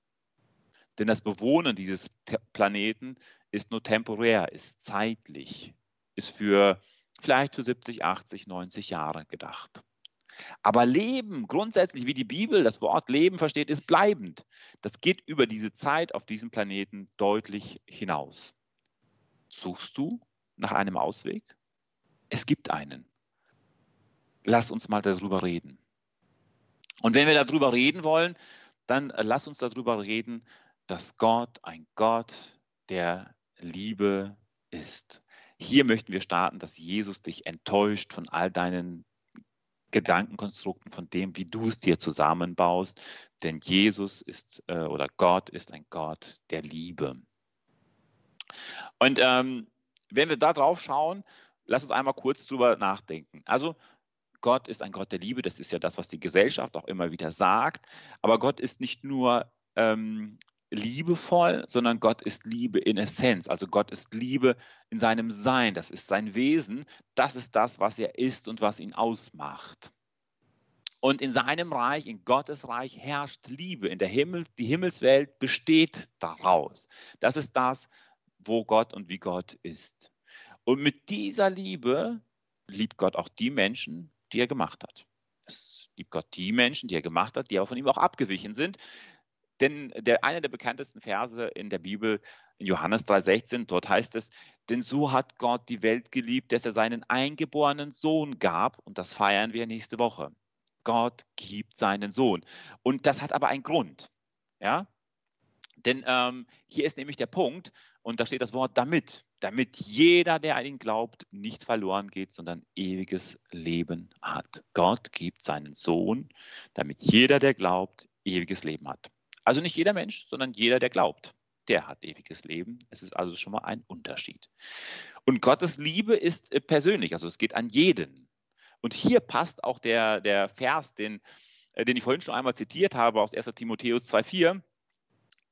Speaker 1: Denn das Bewohnen dieses Planeten ist nur temporär, ist zeitlich, ist für vielleicht für 70, 80, 90 Jahre gedacht. Aber Leben, grundsätzlich, wie die Bibel das Wort Leben versteht, ist bleibend. Das geht über diese Zeit auf diesem Planeten deutlich hinaus. Suchst du nach einem Ausweg? Es gibt einen. Lass uns mal darüber reden. Und wenn wir darüber reden wollen, dann lass uns darüber reden, dass Gott ein Gott der Liebe ist. Hier möchten wir starten, dass Jesus dich enttäuscht von all deinen Gedankenkonstrukten, von dem, wie du es dir zusammenbaust. Denn Jesus ist äh, oder Gott ist ein Gott der Liebe. Und ähm, wenn wir da drauf schauen, lass uns einmal kurz drüber nachdenken. Also Gott ist ein Gott der Liebe, das ist ja das, was die Gesellschaft auch immer wieder sagt. Aber Gott ist nicht nur ähm, liebevoll, sondern Gott ist Liebe in Essenz. Also Gott ist Liebe in seinem Sein, das ist sein Wesen, das ist das, was er ist und was ihn ausmacht. Und in seinem Reich, in Gottes Reich herrscht Liebe. In der Himmel, die Himmelswelt besteht daraus. Das ist das, wo Gott und wie Gott ist. Und mit dieser Liebe liebt Gott auch die Menschen, die er gemacht hat. Es liebt Gott die Menschen, die er gemacht hat, die auch von ihm auch abgewichen sind. Denn der, einer der bekanntesten Verse in der Bibel, in Johannes 3,16, dort heißt es, denn so hat Gott die Welt geliebt, dass er seinen eingeborenen Sohn gab. Und das feiern wir nächste Woche. Gott gibt seinen Sohn. Und das hat aber einen Grund. Ja? Denn ähm, hier ist nämlich der Punkt, und da steht das Wort damit, damit jeder, der an ihn glaubt, nicht verloren geht, sondern ewiges Leben hat. Gott gibt seinen Sohn, damit jeder, der glaubt, ewiges Leben hat. Also nicht jeder Mensch, sondern jeder, der glaubt, der hat ewiges Leben. Es ist also schon mal ein Unterschied. Und Gottes Liebe ist äh, persönlich, also es geht an jeden. Und hier passt auch der, der Vers, den, äh, den ich vorhin schon einmal zitiert habe aus 1 Timotheus 2,4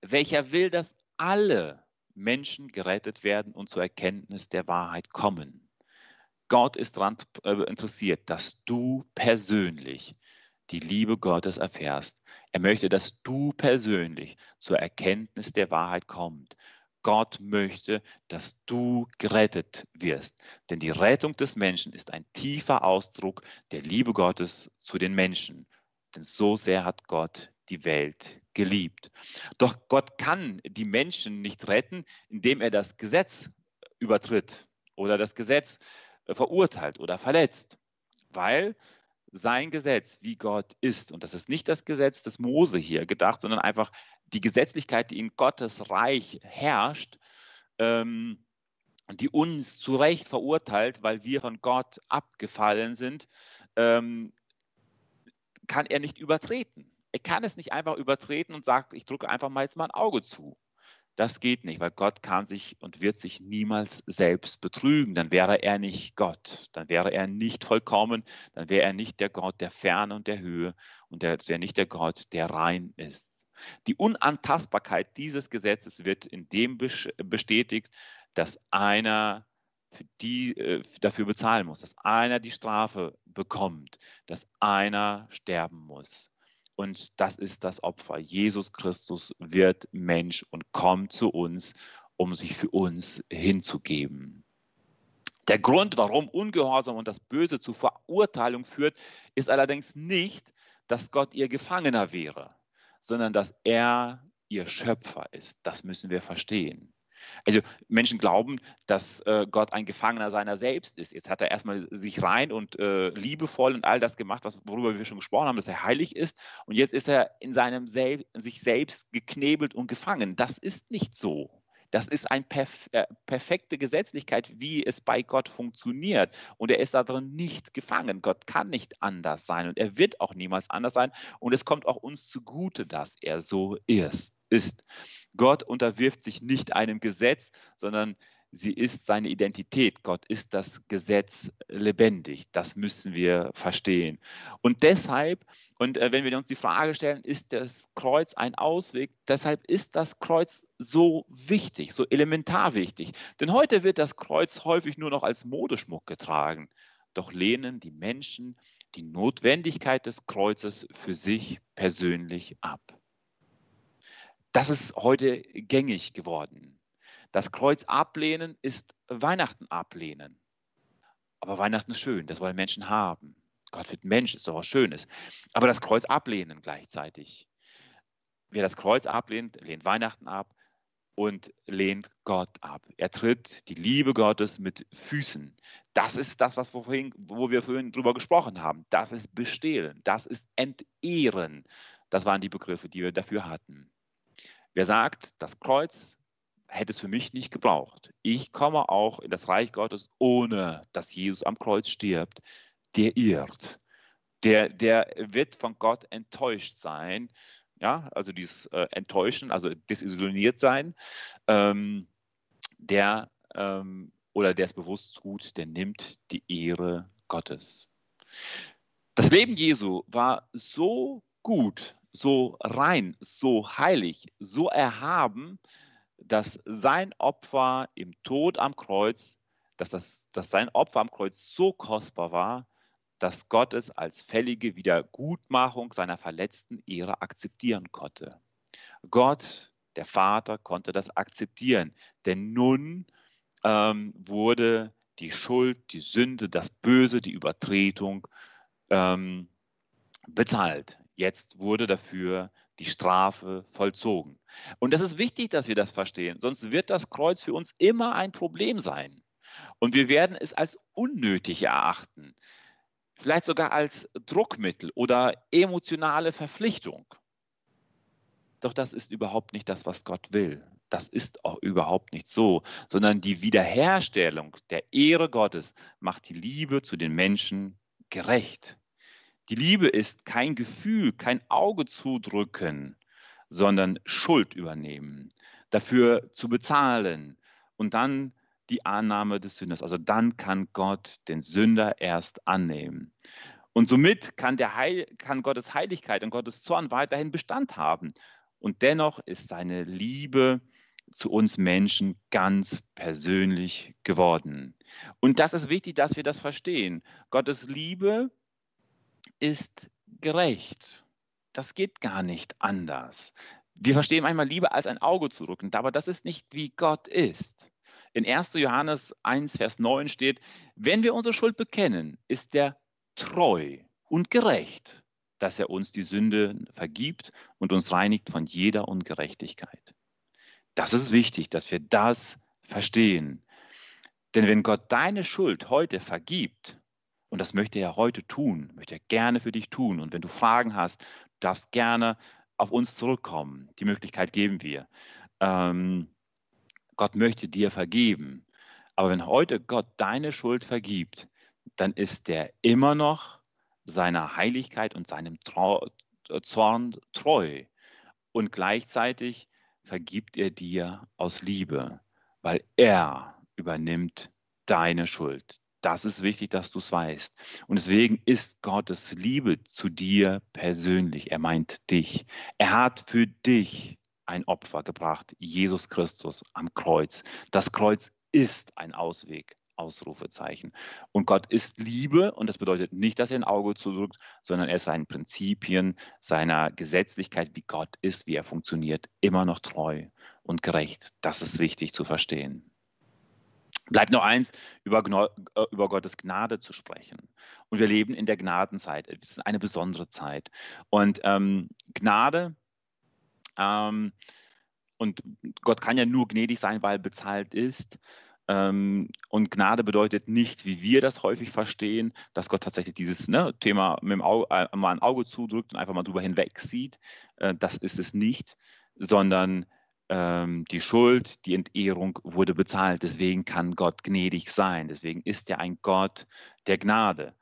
Speaker 1: welcher will, dass alle Menschen gerettet werden und zur Erkenntnis der Wahrheit kommen. Gott ist daran äh, interessiert, dass du persönlich die Liebe Gottes erfährst. Er möchte, dass du persönlich zur Erkenntnis der Wahrheit kommst. Gott möchte, dass du gerettet wirst. Denn die Rettung des Menschen ist ein tiefer Ausdruck der Liebe Gottes zu den Menschen. Denn so sehr hat Gott die Welt geliebt. Doch Gott kann die Menschen nicht retten, indem er das Gesetz übertritt oder das Gesetz verurteilt oder verletzt, weil sein Gesetz, wie Gott ist, und das ist nicht das Gesetz des Mose hier gedacht, sondern einfach die Gesetzlichkeit, die in Gottes Reich herrscht, ähm, die uns zu Recht verurteilt, weil wir von Gott abgefallen sind, ähm, kann er nicht übertreten. Er kann es nicht einfach übertreten und sagt, ich drücke einfach mal jetzt mal ein Auge zu. Das geht nicht, weil Gott kann sich und wird sich niemals selbst betrügen. Dann wäre er nicht Gott, dann wäre er nicht vollkommen, dann wäre er nicht der Gott der Ferne und der Höhe und er wäre nicht der Gott, der rein ist. Die Unantastbarkeit dieses Gesetzes wird in dem bestätigt, dass einer die, äh, dafür bezahlen muss, dass einer die Strafe bekommt, dass einer sterben muss. Und das ist das Opfer. Jesus Christus wird Mensch und kommt zu uns, um sich für uns hinzugeben. Der Grund, warum Ungehorsam und das Böse zu Verurteilung führt, ist allerdings nicht, dass Gott ihr Gefangener wäre, sondern dass er ihr Schöpfer ist. Das müssen wir verstehen. Also Menschen glauben, dass äh, Gott ein Gefangener seiner selbst ist. Jetzt hat er erstmal sich rein und äh, liebevoll und all das gemacht, was, worüber wir schon gesprochen haben, dass er heilig ist. Und jetzt ist er in seinem Sel sich selbst geknebelt und gefangen. Das ist nicht so. Das ist eine perf äh, perfekte Gesetzlichkeit, wie es bei Gott funktioniert. Und er ist darin nicht gefangen. Gott kann nicht anders sein und er wird auch niemals anders sein. Und es kommt auch uns zugute, dass er so ist ist. Gott unterwirft sich nicht einem Gesetz, sondern sie ist seine Identität. Gott ist das Gesetz lebendig. Das müssen wir verstehen. Und deshalb, und äh, wenn wir uns die Frage stellen, ist das Kreuz ein Ausweg? Deshalb ist das Kreuz so wichtig, so elementar wichtig. Denn heute wird das Kreuz häufig nur noch als Modeschmuck getragen. Doch lehnen die Menschen die Notwendigkeit des Kreuzes für sich persönlich ab. Das ist heute gängig geworden. Das Kreuz ablehnen ist Weihnachten ablehnen. Aber Weihnachten ist schön, das wollen Menschen haben. Gott wird Mensch, ist doch was Schönes. Aber das Kreuz ablehnen gleichzeitig. Wer das Kreuz ablehnt, lehnt Weihnachten ab und lehnt Gott ab. Er tritt die Liebe Gottes mit Füßen. Das ist das, was vorhin, wo wir vorhin drüber gesprochen haben. Das ist bestehlen, das ist entehren. Das waren die Begriffe, die wir dafür hatten. Wer sagt, das Kreuz hätte es für mich nicht gebraucht. Ich komme auch in das Reich Gottes, ohne dass Jesus am Kreuz stirbt, der irrt. der, der wird von Gott enttäuscht sein. Ja, also dieses äh, Enttäuschen, also desillusioniert sein, ähm, der ähm, oder der es bewusst tut, der nimmt die Ehre Gottes. Das Leben Jesu war so gut, so rein, so heilig, so erhaben, dass sein Opfer im Tod am Kreuz, dass, das, dass sein Opfer am Kreuz so kostbar war, dass Gott es als fällige Wiedergutmachung seiner verletzten Ehre akzeptieren konnte. Gott, der Vater, konnte das akzeptieren, denn nun ähm, wurde die Schuld, die Sünde, das Böse, die Übertretung ähm, bezahlt. Jetzt wurde dafür die Strafe vollzogen. Und das ist wichtig, dass wir das verstehen, sonst wird das Kreuz für uns immer ein Problem sein. Und wir werden es als unnötig erachten, vielleicht sogar als Druckmittel oder emotionale Verpflichtung. Doch das ist überhaupt nicht das, was Gott will. Das ist auch überhaupt nicht so, sondern die Wiederherstellung der Ehre Gottes macht die Liebe zu den Menschen gerecht. Die Liebe ist kein Gefühl, kein Auge zudrücken, sondern Schuld übernehmen, dafür zu bezahlen und dann die Annahme des Sünders. Also dann kann Gott den Sünder erst annehmen. Und somit kann, der Heil, kann Gottes Heiligkeit und Gottes Zorn weiterhin Bestand haben. Und dennoch ist seine Liebe zu uns Menschen ganz persönlich geworden. Und das ist wichtig, dass wir das verstehen. Gottes Liebe ist gerecht. Das geht gar nicht anders. Wir verstehen manchmal Liebe als ein Auge zu rücken, aber das ist nicht, wie Gott ist. In 1. Johannes 1, Vers 9 steht, wenn wir unsere Schuld bekennen, ist er treu und gerecht, dass er uns die Sünde vergibt und uns reinigt von jeder Ungerechtigkeit. Das ist wichtig, dass wir das verstehen. Denn wenn Gott deine Schuld heute vergibt, und das möchte er heute tun, möchte er gerne für dich tun, und wenn du Fragen hast, darfst gerne auf uns zurückkommen. Die Möglichkeit geben wir. Ähm, Gott möchte dir vergeben. Aber wenn heute Gott deine Schuld vergibt, dann ist er immer noch seiner Heiligkeit und seinem Zorn treu. Und gleichzeitig vergibt er dir aus Liebe, weil er übernimmt deine Schuld. Das ist wichtig, dass du es weißt. Und deswegen ist Gottes Liebe zu dir persönlich. Er meint dich. Er hat für dich ein Opfer gebracht, Jesus Christus am Kreuz. Das Kreuz ist ein Ausweg, Ausrufezeichen. Und Gott ist Liebe und das bedeutet nicht, dass er ein Auge zudrückt, sondern er ist seinen Prinzipien, seiner Gesetzlichkeit, wie Gott ist, wie er funktioniert, immer noch treu und gerecht. Das ist wichtig zu verstehen. Bleibt nur eins, über, äh, über, Gottes Gnade zu sprechen. Und wir leben in der Gnadenzeit. Es ist eine besondere Zeit. Und ähm, Gnade ähm, und Gott kann ja nur gnädig sein, weil bezahlt ist. Ähm, und Gnade bedeutet nicht, wie wir das häufig verstehen, dass Gott tatsächlich dieses ne, Thema mit dem Auge, äh, mal ein Auge zudrückt und einfach mal drüber hinweg sieht. Äh, das ist es nicht, sondern die Schuld, die Entehrung wurde bezahlt. Deswegen kann Gott gnädig sein. Deswegen ist er ein Gott der Gnade.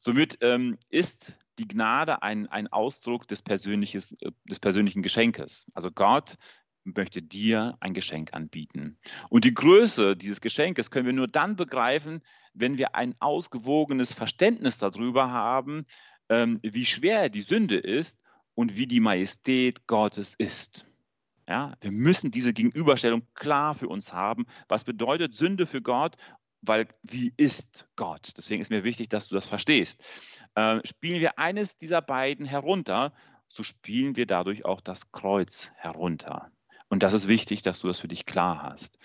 Speaker 1: Somit ähm, ist die Gnade ein, ein Ausdruck des, äh, des persönlichen Geschenkes. Also Gott möchte dir ein Geschenk anbieten. Und die Größe dieses Geschenkes können wir nur dann begreifen, wenn wir ein ausgewogenes Verständnis darüber haben, ähm, wie schwer die Sünde ist und wie die Majestät Gottes ist. Ja, wir müssen diese Gegenüberstellung klar für uns haben. Was bedeutet Sünde für Gott weil wie ist Gott? Deswegen ist mir wichtig, dass du das verstehst. Äh, spielen wir eines dieser beiden herunter, so spielen wir dadurch auch das Kreuz herunter. Und das ist wichtig, dass du das für dich klar hast.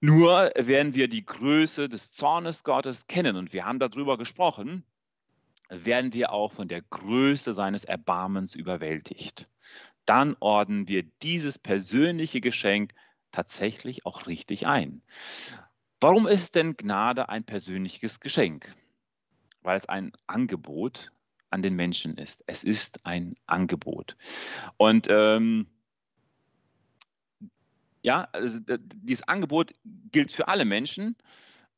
Speaker 1: Nur werden wir die Größe des Zornes Gottes kennen und wir haben darüber gesprochen, werden wir auch von der Größe seines Erbarmens überwältigt. Dann ordnen wir dieses persönliche Geschenk tatsächlich auch richtig ein. Warum ist denn Gnade ein persönliches Geschenk? Weil es ein Angebot an den Menschen ist. Es ist ein Angebot. Und ähm, ja, also, dieses Angebot gilt für alle Menschen.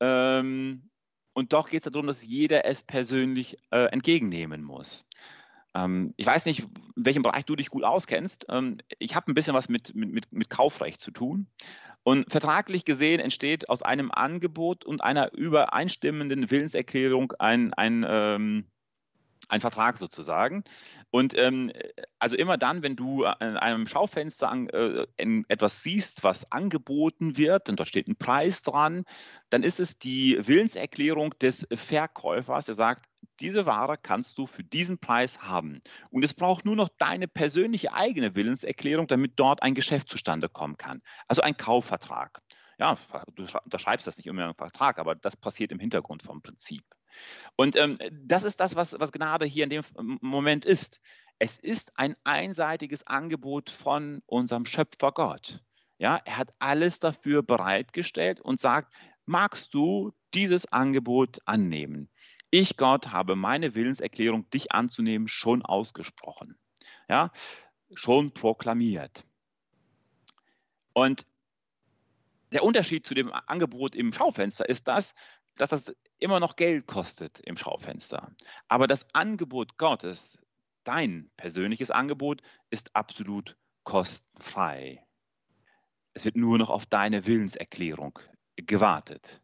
Speaker 1: Ähm, und doch geht es darum, dass jeder es persönlich äh, entgegennehmen muss. Ähm, ich weiß nicht, in welchem Bereich du dich gut auskennst. Ähm, ich habe ein bisschen was mit, mit, mit Kaufrecht zu tun. Und vertraglich gesehen entsteht aus einem Angebot und einer übereinstimmenden Willenserklärung ein, ein ähm, ein Vertrag sozusagen. Und ähm, also immer dann, wenn du an einem Schaufenster an, äh, etwas siehst, was angeboten wird, und da steht ein Preis dran, dann ist es die Willenserklärung des Verkäufers, der sagt, diese Ware kannst du für diesen Preis haben. Und es braucht nur noch deine persönliche eigene Willenserklärung, damit dort ein Geschäft zustande kommen kann. Also ein Kaufvertrag. Ja, du unterschreibst das nicht immer im Vertrag, aber das passiert im Hintergrund vom Prinzip. Und ähm, das ist das, was, was Gnade hier in dem Moment ist. Es ist ein einseitiges Angebot von unserem Schöpfer Gott. Ja, er hat alles dafür bereitgestellt und sagt, magst du dieses Angebot annehmen? Ich, Gott, habe meine Willenserklärung, dich anzunehmen, schon ausgesprochen. Ja, schon proklamiert. Und der Unterschied zu dem Angebot im Schaufenster ist das, dass das immer noch Geld kostet im Schaufenster. Aber das Angebot Gottes, dein persönliches Angebot, ist absolut kostenfrei. Es wird nur noch auf deine Willenserklärung gewartet.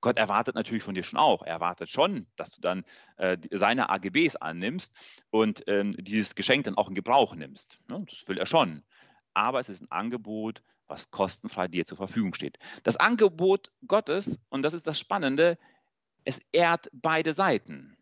Speaker 1: Gott erwartet natürlich von dir schon auch. Er erwartet schon, dass du dann äh, seine AGBs annimmst und ähm, dieses Geschenk dann auch in Gebrauch nimmst. Ne? Das will er schon. Aber es ist ein Angebot, was kostenfrei dir zur Verfügung steht. Das Angebot Gottes, und das ist das Spannende, es ehrt beide Seiten.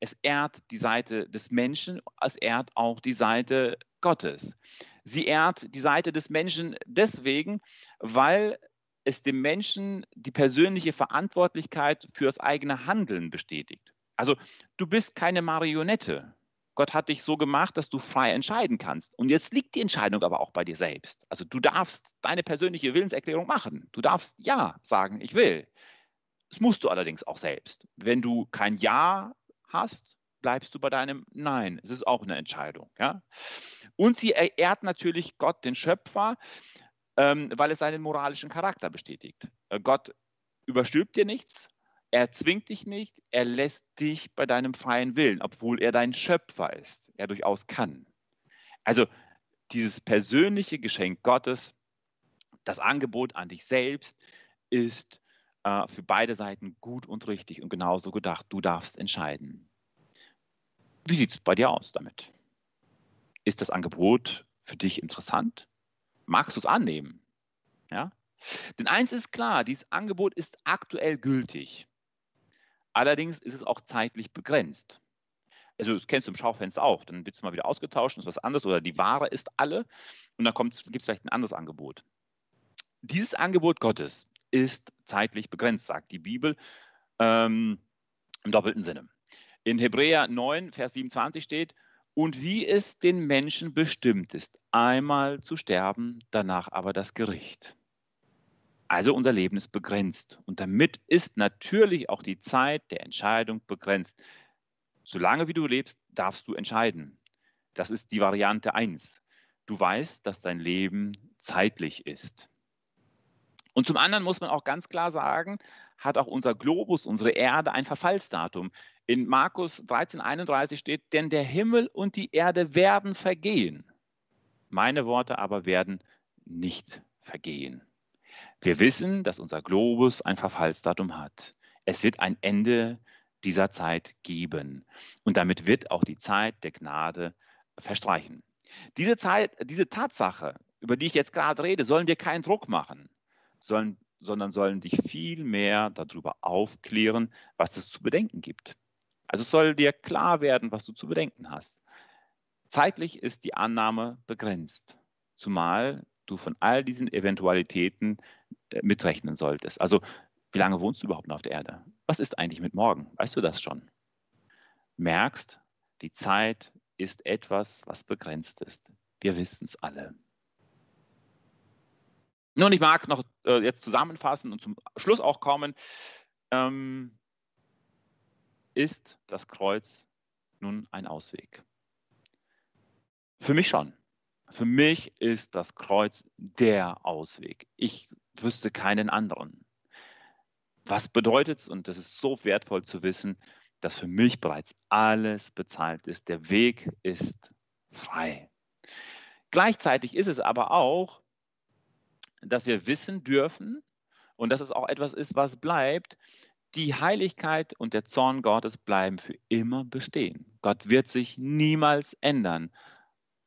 Speaker 1: Es ehrt die Seite des Menschen, es ehrt auch die Seite Gottes. Sie ehrt die Seite des Menschen deswegen, weil es dem Menschen die persönliche Verantwortlichkeit für das eigene Handeln bestätigt. Also du bist keine Marionette. Gott hat dich so gemacht, dass du frei entscheiden kannst. Und jetzt liegt die Entscheidung aber auch bei dir selbst. Also du darfst deine persönliche Willenserklärung machen. Du darfst Ja sagen, ich will. Das musst du allerdings auch selbst. Wenn du kein Ja hast, bleibst du bei deinem Nein. Es ist auch eine Entscheidung. Ja? Und sie ehrt natürlich Gott, den Schöpfer, ähm, weil es seinen moralischen Charakter bestätigt. Äh, Gott überstülpt dir nichts, er zwingt dich nicht, er lässt dich bei deinem freien Willen, obwohl er dein Schöpfer ist. Er durchaus kann. Also dieses persönliche Geschenk Gottes, das Angebot an dich selbst, ist äh, für beide Seiten gut und richtig und genauso gedacht. Du darfst entscheiden. Wie sieht es bei dir aus damit? Ist das Angebot für dich interessant? Magst du es annehmen? Ja? Denn eins ist klar, dieses Angebot ist aktuell gültig. Allerdings ist es auch zeitlich begrenzt. Also das kennst du im Schaufenster auch. Dann wird es mal wieder ausgetauscht, ist was anderes oder die Ware ist alle und dann gibt es vielleicht ein anderes Angebot. Dieses Angebot Gottes ist zeitlich begrenzt, sagt die Bibel ähm, im doppelten Sinne. In Hebräer 9, Vers 27 steht, und wie es den Menschen bestimmt ist, einmal zu sterben, danach aber das Gericht. Also unser Leben ist begrenzt. Und damit ist natürlich auch die Zeit der Entscheidung begrenzt. Solange wie du lebst, darfst du entscheiden. Das ist die Variante 1. Du weißt, dass dein Leben zeitlich ist. Und zum anderen muss man auch ganz klar sagen, hat auch unser Globus, unsere Erde ein Verfallsdatum. In Markus 13:31 steht, denn der Himmel und die Erde werden vergehen. Meine Worte aber werden nicht vergehen. Wir wissen, dass unser Globus ein Verfallsdatum hat. Es wird ein Ende dieser Zeit geben. Und damit wird auch die Zeit der Gnade verstreichen. Diese, Zeit, diese Tatsache, über die ich jetzt gerade rede, sollen dir keinen Druck machen, sollen, sondern sollen dich viel mehr darüber aufklären, was es zu bedenken gibt. Also es soll dir klar werden, was du zu bedenken hast. Zeitlich ist die Annahme begrenzt, zumal du von all diesen Eventualitäten äh, mitrechnen solltest. Also, wie lange wohnst du überhaupt noch auf der Erde? Was ist eigentlich mit morgen? Weißt du das schon? Merkst, die Zeit ist etwas, was begrenzt ist. Wir wissen es alle. Nun, ich mag noch äh, jetzt zusammenfassen und zum Schluss auch kommen. Ähm, ist das Kreuz nun ein Ausweg? Für mich schon. Für mich ist das Kreuz der Ausweg. Ich wüsste keinen anderen. Was bedeutet es, und das ist so wertvoll zu wissen, dass für mich bereits alles bezahlt ist. Der Weg ist frei. Gleichzeitig ist es aber auch, dass wir wissen dürfen, und dass es auch etwas ist, was bleibt, die Heiligkeit und der Zorn Gottes bleiben für immer bestehen. Gott wird sich niemals ändern,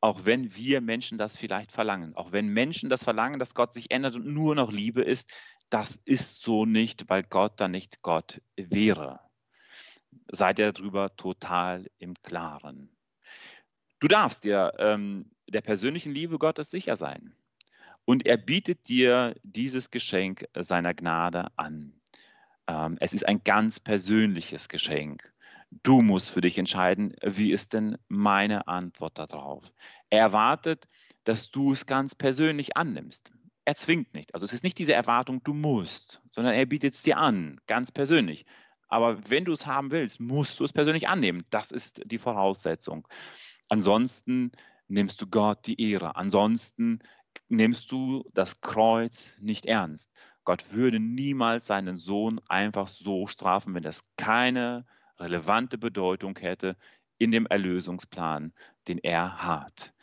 Speaker 1: auch wenn wir Menschen das vielleicht verlangen. Auch wenn Menschen das verlangen, dass Gott sich ändert und nur noch Liebe ist, das ist so nicht, weil Gott dann nicht Gott wäre. Seid ihr darüber total im Klaren. Du darfst dir ähm, der persönlichen Liebe Gottes sicher sein. Und er bietet dir dieses Geschenk seiner Gnade an. Ähm, es ist ein ganz persönliches Geschenk. Du musst für dich entscheiden, wie ist denn meine Antwort darauf. Er erwartet, dass du es ganz persönlich annimmst. Er zwingt nicht. Also es ist nicht diese Erwartung, du musst, sondern er bietet es dir an, ganz persönlich. Aber wenn du es haben willst, musst du es persönlich annehmen. Das ist die Voraussetzung. Ansonsten nimmst du Gott die Ehre. Ansonsten nimmst du das Kreuz nicht ernst. Gott würde niemals seinen Sohn einfach so strafen, wenn das keine relevante Bedeutung hätte in dem Erlösungsplan, den er hat.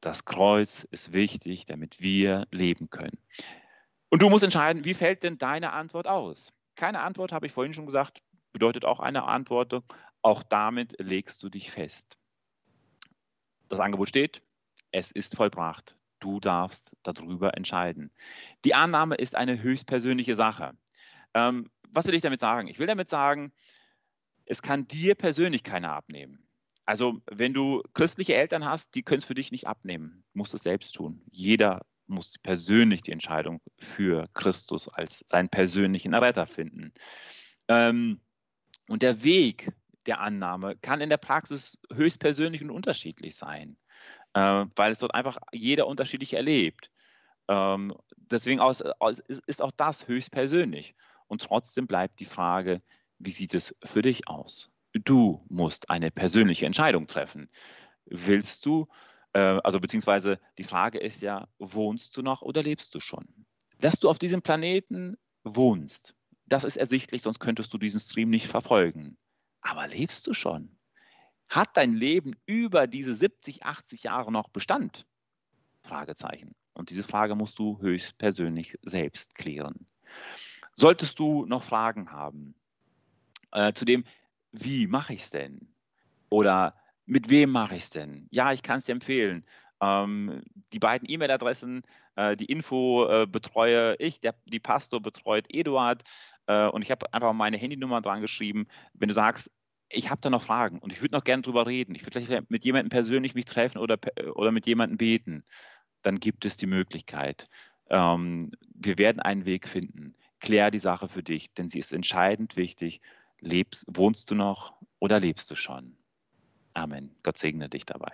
Speaker 1: Das Kreuz ist wichtig, damit wir leben können. Und du musst entscheiden, wie fällt denn deine Antwort aus? Keine Antwort, habe ich vorhin schon gesagt, bedeutet auch eine Antwort. Auch damit legst du dich fest. Das Angebot steht, es ist vollbracht. Du darfst darüber entscheiden. Die Annahme ist eine höchstpersönliche Sache. Ähm, was will ich damit sagen? Ich will damit sagen, es kann dir persönlich keiner abnehmen. Also wenn du christliche Eltern hast, die können es für dich nicht abnehmen. Du musst es selbst tun. Jeder muss persönlich die Entscheidung für Christus als seinen persönlichen Retter finden. Ähm, und der Weg der Annahme kann in der Praxis höchstpersönlich und unterschiedlich sein äh, weil es dort einfach jeder unterschiedlich erlebt. Ähm, deswegen aus, aus, ist auch das höchstpersönlich. Und trotzdem bleibt die Frage, wie sieht es für dich aus? Du musst eine persönliche Entscheidung treffen. Willst du, äh, also beziehungsweise die Frage ist ja, wohnst du noch oder lebst du schon? Dass du auf diesem Planeten wohnst, das ist ersichtlich, sonst könntest du diesen Stream nicht verfolgen. Aber lebst du schon? Hat dein Leben über diese 70, 80 Jahre noch Bestand? Fragezeichen. Und diese Frage musst du höchstpersönlich selbst klären. Solltest du noch Fragen haben äh, zu dem, wie mache ich es denn? Oder mit wem mache ich es denn? Ja, ich kann es dir empfehlen. Ähm, die beiden E-Mail-Adressen, äh, die Info äh, betreue ich, der, die Pastor betreut Eduard. Äh, und ich habe einfach meine Handynummer dran geschrieben. Wenn du sagst, ich habe da noch Fragen und ich würde noch gerne drüber reden. Ich würde vielleicht mit jemandem persönlich mich treffen oder, oder mit jemandem beten. Dann gibt es die Möglichkeit. Ähm, wir werden einen Weg finden. Klär die Sache für dich, denn sie ist entscheidend wichtig. Lebst, wohnst du noch oder lebst du schon? Amen. Gott segne dich dabei.